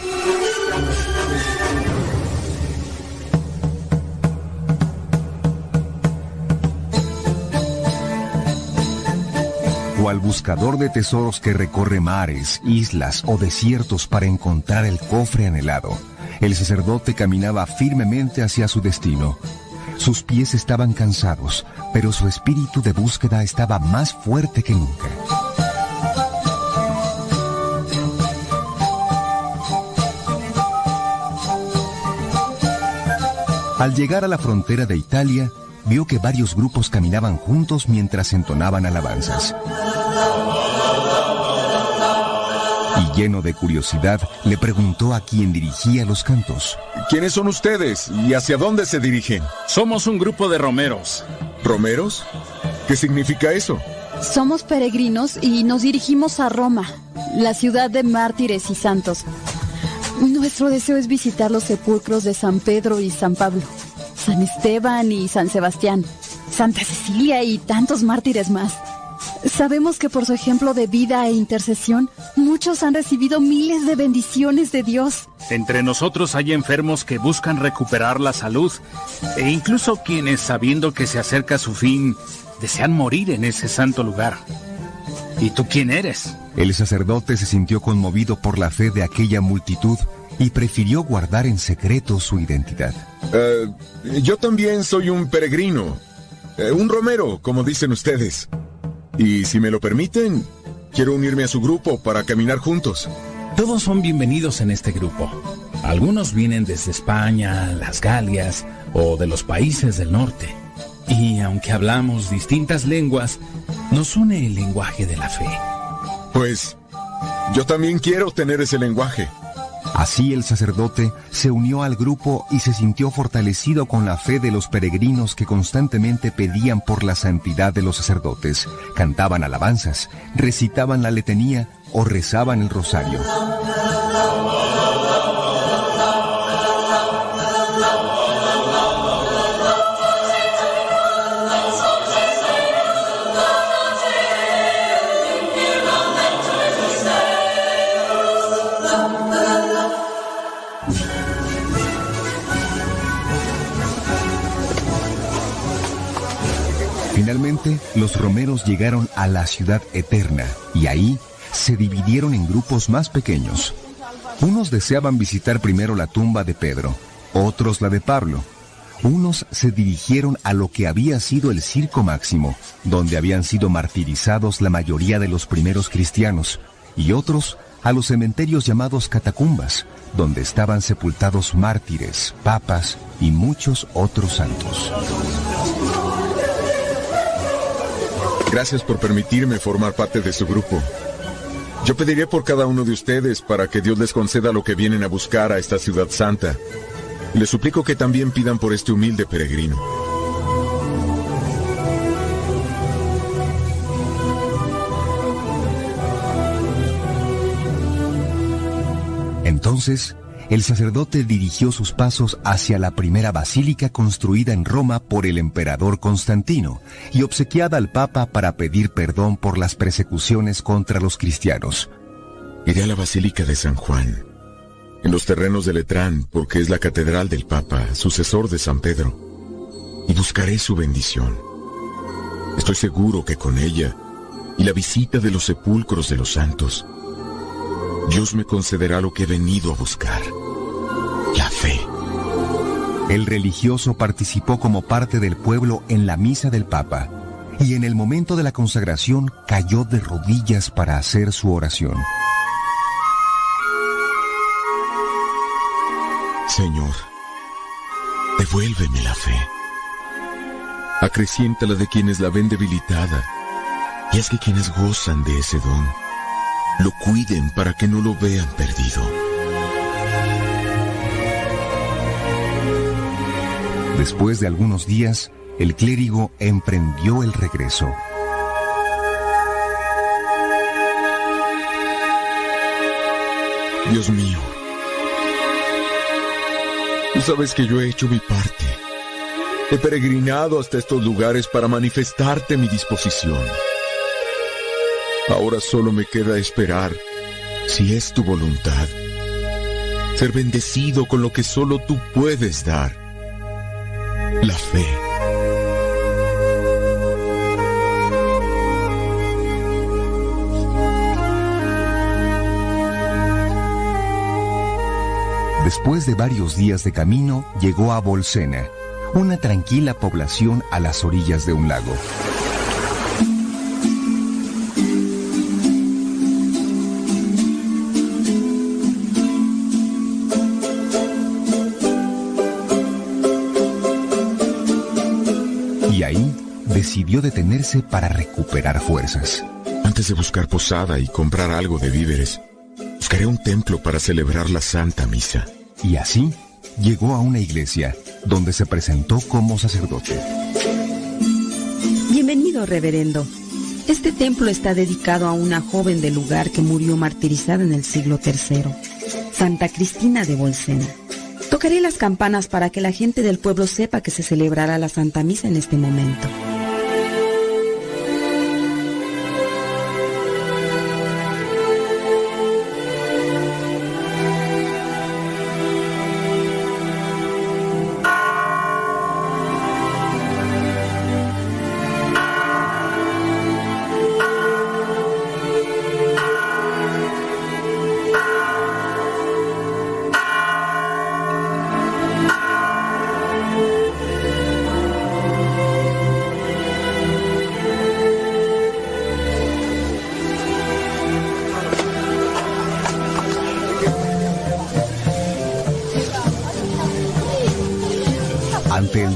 Buscador de tesoros que recorre mares, islas o desiertos para encontrar el cofre anhelado, el sacerdote caminaba firmemente hacia su destino. Sus pies estaban cansados, pero su espíritu de búsqueda estaba más fuerte que nunca. Al llegar a la frontera de Italia, vio que varios grupos caminaban juntos mientras entonaban alabanzas. Y lleno de curiosidad, le preguntó a quien dirigía los cantos. ¿Quiénes son ustedes y hacia dónde se dirigen? Somos un grupo de romeros. ¿Romeros? ¿Qué significa eso? Somos peregrinos y nos dirigimos a Roma, la ciudad de mártires y santos. Nuestro deseo es visitar los sepulcros de San Pedro y San Pablo, San Esteban y San Sebastián, Santa Cecilia y tantos mártires más. Sabemos que por su ejemplo de vida e intercesión, muchos han recibido miles de bendiciones de Dios. Entre nosotros hay enfermos que buscan recuperar la salud e incluso quienes, sabiendo que se acerca su fin, desean morir en ese santo lugar. ¿Y tú quién eres? El sacerdote se sintió conmovido por la fe de aquella multitud y prefirió guardar en secreto su identidad. Eh, yo también soy un peregrino, eh, un romero, como dicen ustedes. Y si me lo permiten, quiero unirme a su grupo para caminar juntos. Todos son bienvenidos en este grupo. Algunos vienen desde España, las Galias o de los países del norte. Y aunque hablamos distintas lenguas, nos une el lenguaje de la fe. Pues yo también quiero tener ese lenguaje. Así el sacerdote se unió al grupo y se sintió fortalecido con la fe de los peregrinos que constantemente pedían por la santidad de los sacerdotes, cantaban alabanzas, recitaban la letanía o rezaban el rosario. Finalmente, los romeros llegaron a la ciudad eterna y ahí se dividieron en grupos más pequeños. Unos deseaban visitar primero la tumba de Pedro, otros la de Pablo. Unos se dirigieron a lo que había sido el Circo Máximo, donde habían sido martirizados la mayoría de los primeros cristianos, y otros a los cementerios llamados catacumbas, donde estaban sepultados mártires, papas y muchos otros santos. Gracias por permitirme formar parte de su grupo. Yo pediré por cada uno de ustedes para que Dios les conceda lo que vienen a buscar a esta ciudad santa. Les suplico que también pidan por este humilde peregrino. Entonces, el sacerdote dirigió sus pasos hacia la primera basílica construida en Roma por el emperador Constantino y obsequiada al Papa para pedir perdón por las persecuciones contra los cristianos. Iré a la Basílica de San Juan, en los terrenos de Letrán, porque es la catedral del Papa, sucesor de San Pedro, y buscaré su bendición. Estoy seguro que con ella y la visita de los sepulcros de los santos, Dios me concederá lo que he venido a buscar, la fe. El religioso participó como parte del pueblo en la misa del Papa y en el momento de la consagración cayó de rodillas para hacer su oración. Señor, devuélveme la fe. Acreciéntala de quienes la ven debilitada y haz que quienes gozan de ese don lo cuiden para que no lo vean perdido. Después de algunos días, el clérigo emprendió el regreso. Dios mío, tú sabes que yo he hecho mi parte. He peregrinado hasta estos lugares para manifestarte mi disposición. Ahora solo me queda esperar, si es tu voluntad, ser bendecido con lo que solo tú puedes dar, la fe. Después de varios días de camino, llegó a Bolsena, una tranquila población a las orillas de un lago. Y ahí decidió detenerse para recuperar fuerzas. Antes de buscar posada y comprar algo de víveres, buscaré un templo para celebrar la Santa Misa. Y así llegó a una iglesia donde se presentó como sacerdote. Bienvenido, reverendo. Este templo está dedicado a una joven del lugar que murió martirizada en el siglo III, Santa Cristina de Bolsena. Tocaré las campanas para que la gente del pueblo sepa que se celebrará la Santa Misa en este momento.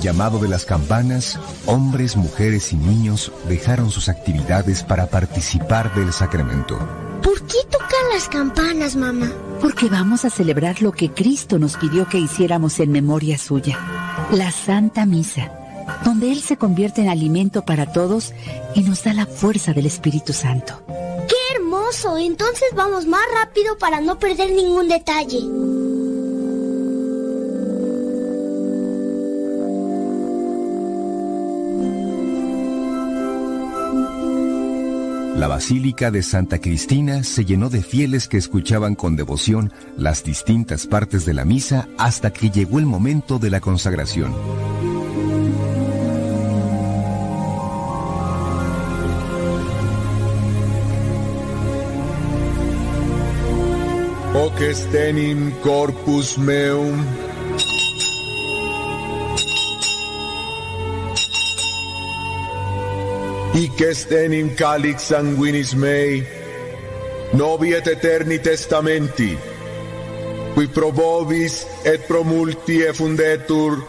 Llamado de las campanas, hombres, mujeres y niños dejaron sus actividades para participar del sacramento. ¿Por qué tocan las campanas, mamá? Porque vamos a celebrar lo que Cristo nos pidió que hiciéramos en memoria suya, la Santa Misa, donde Él se convierte en alimento para todos y nos da la fuerza del Espíritu Santo. ¡Qué hermoso! Entonces vamos más rápido para no perder ningún detalle. Basílica de Santa Cristina se llenó de fieles que escuchaban con devoción las distintas partes de la misa hasta que llegó el momento de la consagración. Hoc corpus meum hic estenim calix sanguinis mei novi et eterni testamenti qui pro vobis et pro multi effundetur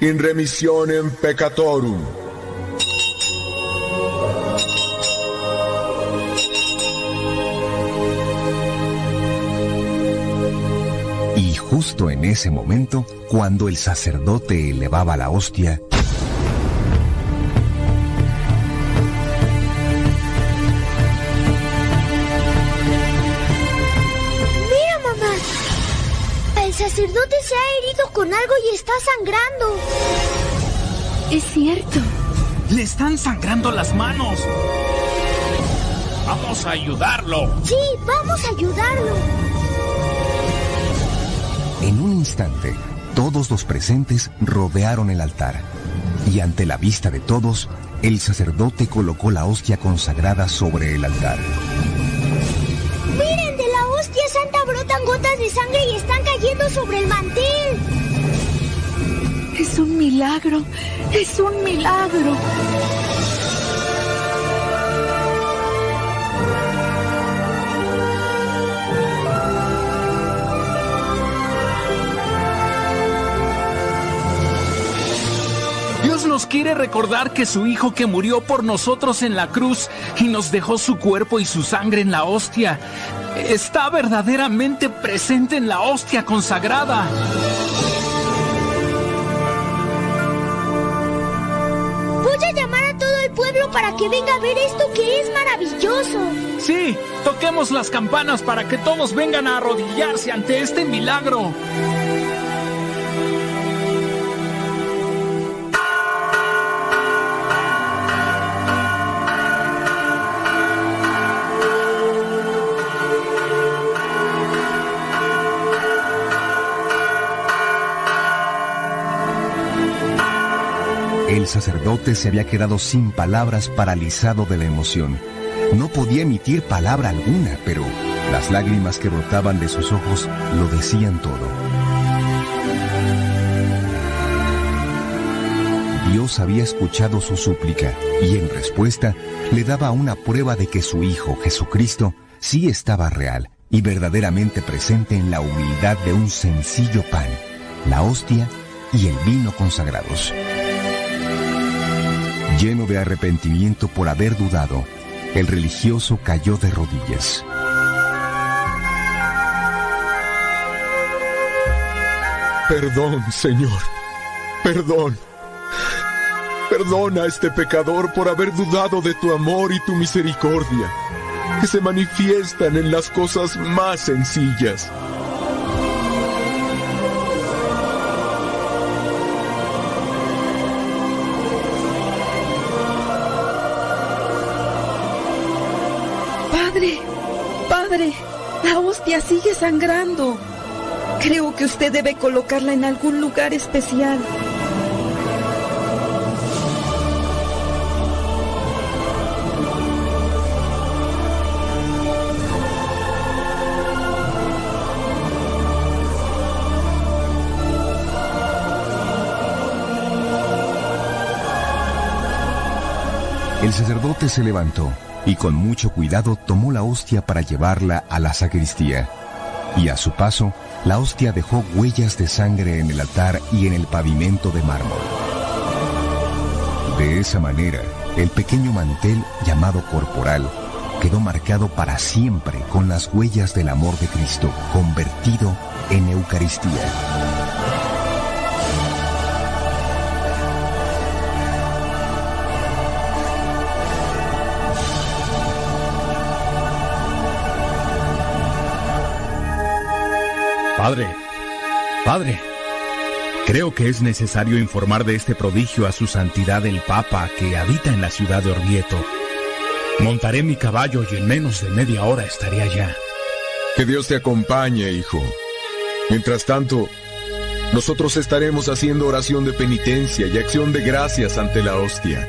in remissionem peccatorum. Y justo en ese momento, cuando el sacerdote elevaba la hostia, sangrando. Es cierto. Le están sangrando las manos. Vamos a ayudarlo. Sí, vamos a ayudarlo. en un instante, todos los presentes rodearon el altar. Y ante la vista de todos, el sacerdote colocó la hostia consagrada sobre el altar. Miren, de la hostia santa brotan gotas de sangre y están cayendo sobre el milagro. Es un milagro. Dios nos quiere recordar que su Hijo que murió por nosotros en la cruz y nos dejó su cuerpo y su sangre en la hostia, está verdaderamente presente en la hostia consagrada. Para que venga a ver esto que es maravilloso. Sí, toquemos las campanas para que todos vengan a arrodillarse ante este milagro. sacerdote se había quedado sin palabras paralizado de la emoción. No podía emitir palabra alguna, pero las lágrimas que brotaban de sus ojos lo decían todo. Dios había escuchado su súplica y en respuesta le daba una prueba de que su Hijo Jesucristo sí estaba real y verdaderamente presente en la humildad de un sencillo pan, la hostia y el vino consagrados. Lleno de arrepentimiento por haber dudado, el religioso cayó de rodillas. Perdón, Señor. Perdón. Perdona a este pecador por haber dudado de tu amor y tu misericordia, que se manifiestan en las cosas más sencillas. La hostia sigue sangrando. Creo que usted debe colocarla en algún lugar especial. El sacerdote se levantó y con mucho cuidado tomó la hostia para llevarla a la sacristía. Y a su paso, la hostia dejó huellas de sangre en el altar y en el pavimento de mármol. De esa manera, el pequeño mantel llamado corporal quedó marcado para siempre con las huellas del amor de Cristo convertido en Eucaristía. Padre, padre, creo que es necesario informar de este prodigio a su santidad el Papa que habita en la ciudad de Orvieto. Montaré mi caballo y en menos de media hora estaré allá. Que Dios te acompañe, hijo. Mientras tanto, nosotros estaremos haciendo oración de penitencia y acción de gracias ante la hostia.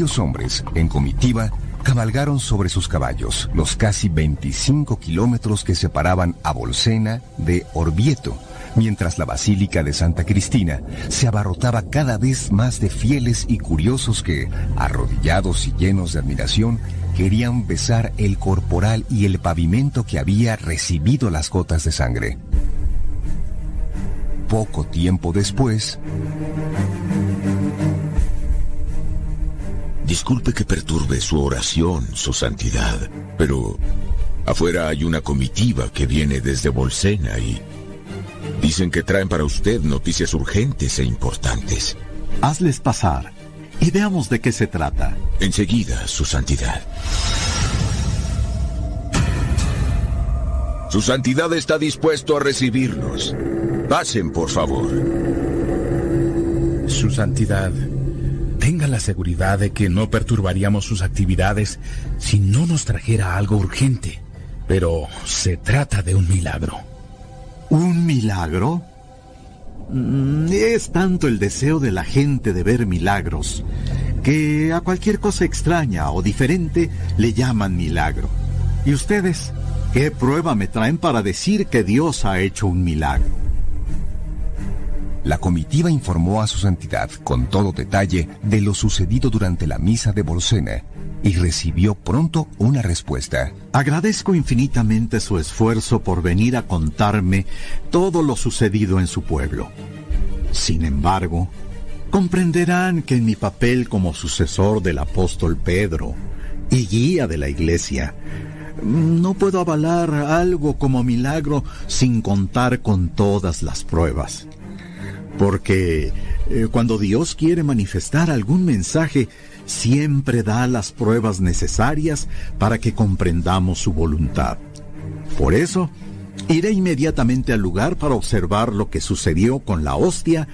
Varios hombres, en comitiva, cabalgaron sobre sus caballos los casi 25 kilómetros que separaban a Bolsena de Orvieto, mientras la Basílica de Santa Cristina se abarrotaba cada vez más de fieles y curiosos que, arrodillados y llenos de admiración, querían besar el corporal y el pavimento que había recibido las gotas de sangre. Poco tiempo después, Disculpe que perturbe su oración, su santidad, pero afuera hay una comitiva que viene desde Bolsena y dicen que traen para usted noticias urgentes e importantes. Hazles pasar y veamos de qué se trata. Enseguida, su santidad. Su santidad está dispuesto a recibirlos. Pasen, por favor. Su santidad, la seguridad de que no perturbaríamos sus actividades si no nos trajera algo urgente. Pero se trata de un milagro. ¿Un milagro? Mm, Es tanto el deseo de la gente de ver milagros que a cualquier cosa extraña o diferente le llaman milagro. ¿Y ustedes? ¿Qué prueba me traen para decir que Dios ha hecho un milagro? La comitiva informó a su santidad con todo detalle de lo sucedido durante la misa de Bolsena y recibió pronto una respuesta. Agradezco infinitamente su esfuerzo por venir a contarme todo lo sucedido en su pueblo. Sin embargo, comprenderán que en mi papel como sucesor del apóstol Pedro y guía de la iglesia, no puedo avalar algo como milagro sin contar con todas las pruebas. Porque eh, cuando Dios quiere manifestar algún mensaje, siempre da las pruebas necesarias para que comprendamos su voluntad. Por eso, iré inmediatamente al lugar para observar lo que sucedió con la hostia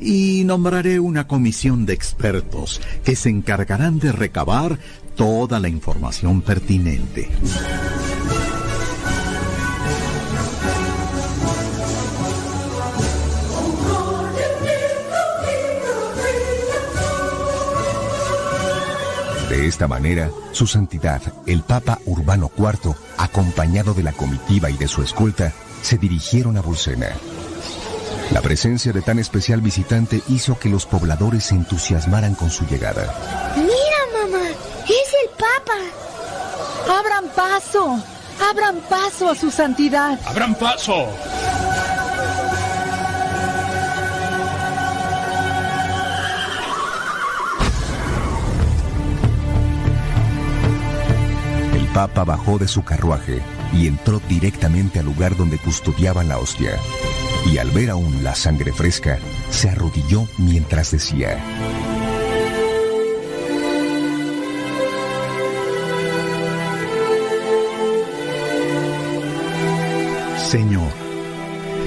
y nombraré una comisión de expertos que se encargarán de recabar toda la información pertinente. De esta manera, su santidad, el Papa Urbano IV, acompañado de la comitiva y de su escolta, se dirigieron a Bolsena. La presencia de tan especial visitante hizo que los pobladores se entusiasmaran con su llegada. Mira, mamá, es el Papa. Abran paso, abran paso a su santidad. Abran paso. Papa bajó de su carruaje y entró directamente al lugar donde custodiaban la hostia. Y al ver aún la sangre fresca, se arrodilló mientras decía, Señor,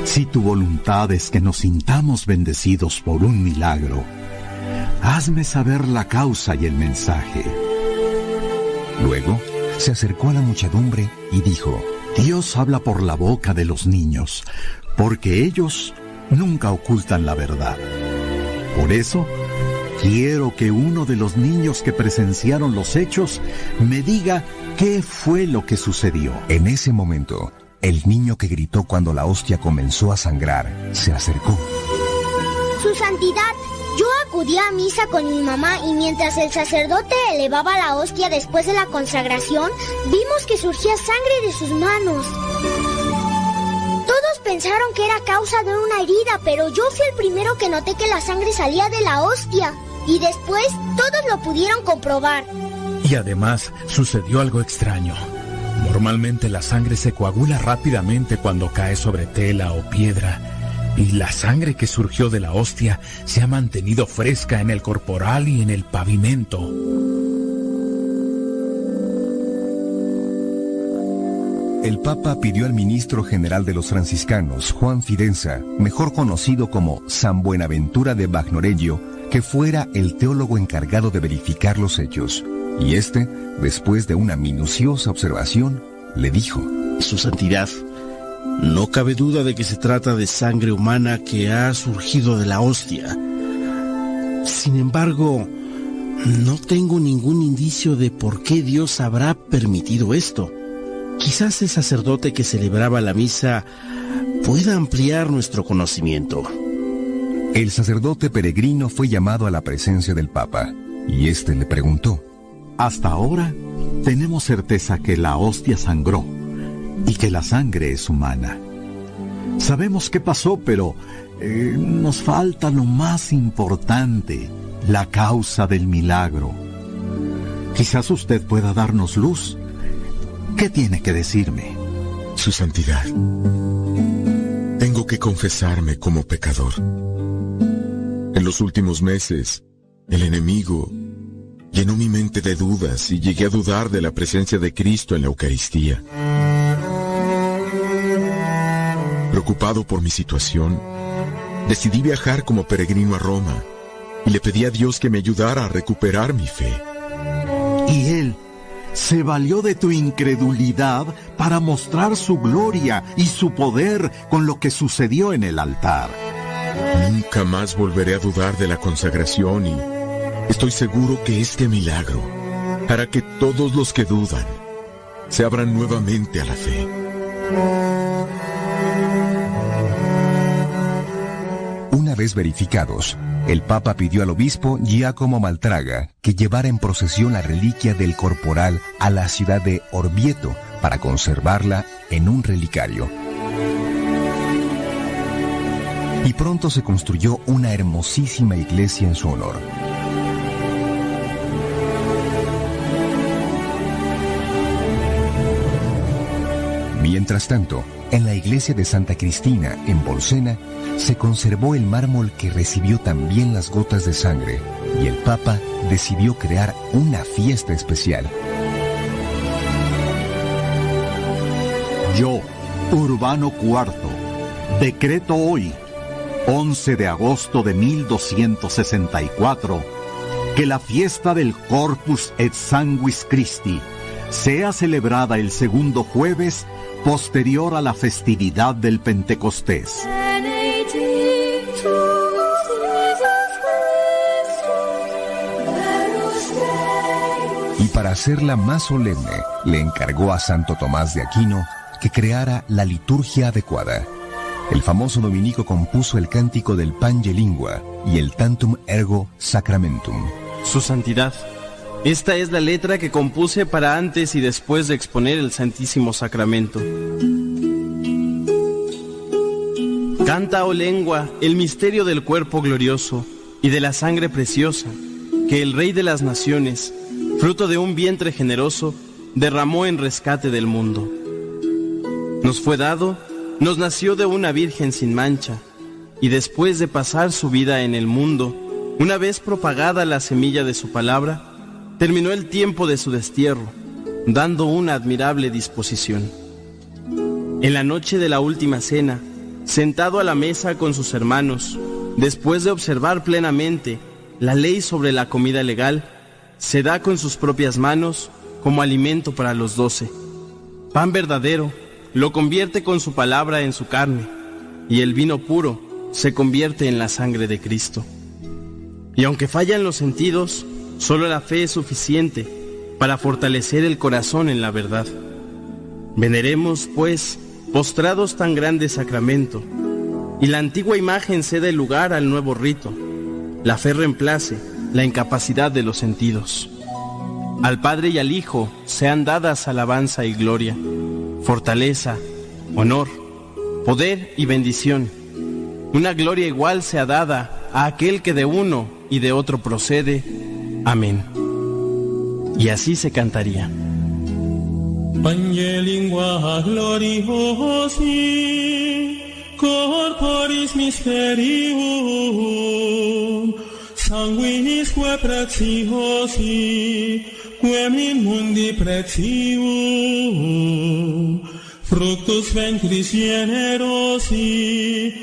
si tu voluntad es que nos sintamos bendecidos por un milagro, hazme saber la causa y el mensaje. Luego, se acercó a la muchedumbre y dijo, Dios habla por la boca de los niños, porque ellos nunca ocultan la verdad. Por eso, quiero que uno de los niños que presenciaron los hechos me diga qué fue lo que sucedió. En ese momento, el niño que gritó cuando la hostia comenzó a sangrar se acercó. Su santidad, yo acudí a misa con mi mamá y mientras el sacerdote elevaba la hostia después de la consagración, vimos que surgía sangre de sus manos. Todos pensaron que era causa de una herida, pero yo fui el primero que noté que la sangre salía de la hostia. Y después todos lo pudieron comprobar. Y además sucedió algo extraño. Normalmente la sangre se coagula rápidamente cuando cae sobre tela o piedra. Y la sangre que surgió de la hostia se ha mantenido fresca en el corporal y en el pavimento. El Papa pidió al ministro general de los franciscanos, Juan Fidenza, mejor conocido como San Buenaventura de Bagnoregio, que fuera el teólogo encargado de verificar los hechos. Y este, después de una minuciosa observación, le dijo, Su Santidad, no cabe duda de que se trata de sangre humana que ha surgido de la hostia. Sin embargo, no tengo ningún indicio de por qué Dios habrá permitido esto. Quizás el sacerdote que celebraba la misa pueda ampliar nuestro conocimiento. El sacerdote peregrino fue llamado a la presencia del Papa, y éste le preguntó, Hasta ahora tenemos certeza que la hostia sangró y que la sangre es humana. Sabemos qué pasó, pero eh, nos falta lo más importante, la causa del milagro. Quizás usted pueda darnos luz. ¿Qué tiene que decirme? Su santidad. Tengo que confesarme como pecador. En los últimos meses, el enemigo llenó mi mente de dudas y llegué a dudar de la presencia de Cristo en la Eucaristía. Preocupado por mi situación, decidí viajar como peregrino a Roma y le pedí a Dios que me ayudara a recuperar mi fe. Y Él se valió de tu incredulidad para mostrar su gloria y su poder con lo que sucedió en el altar. Nunca más volveré a dudar de la consagración y estoy seguro que este milagro hará que todos los que dudan se abran nuevamente a la fe. Una vez verificados, el Papa pidió al obispo Giacomo Maltraga que llevara en procesión la reliquia del corporal a la ciudad de Orvieto para conservarla en un relicario. Y pronto se construyó una hermosísima iglesia en su honor. Mientras tanto, en la iglesia de Santa Cristina, en Bolsena, se conservó el mármol que recibió también las gotas de sangre y el Papa decidió crear una fiesta especial. Yo, Urbano IV, decreto hoy, 11 de agosto de 1264, que la fiesta del Corpus et Sanguis Christi sea celebrada el segundo jueves posterior a la festividad del Pentecostés. hacerla más solemne, le encargó a Santo Tomás de Aquino que creara la liturgia adecuada. El famoso dominico compuso el cántico del Pange Lingua y el Tantum Ergo Sacramentum. Su Santidad. Esta es la letra que compuse para antes y después de exponer el Santísimo Sacramento. Canta, oh lengua, el misterio del cuerpo glorioso y de la sangre preciosa, que el Rey de las Naciones, fruto de un vientre generoso, derramó en rescate del mundo. Nos fue dado, nos nació de una virgen sin mancha, y después de pasar su vida en el mundo, una vez propagada la semilla de su palabra, terminó el tiempo de su destierro, dando una admirable disposición. En la noche de la última cena, sentado a la mesa con sus hermanos, después de observar plenamente la ley sobre la comida legal, se da con sus propias manos como alimento para los doce. Pan verdadero lo convierte con su palabra en su carne, y el vino puro se convierte en la sangre de Cristo. Y aunque fallan los sentidos, solo la fe es suficiente para fortalecer el corazón en la verdad. Veneremos, pues, postrados tan grande sacramento, y la antigua imagen cede lugar al nuevo rito. La fe reemplace la incapacidad de los sentidos. Al Padre y al Hijo sean dadas alabanza y gloria, fortaleza, honor, poder y bendición. Una gloria igual sea dada a aquel que de uno y de otro procede. Amén. Y así se cantaría. corporis mysterium, sanguinis que preciosi, quem in mundi precium, fructus ventris generosi,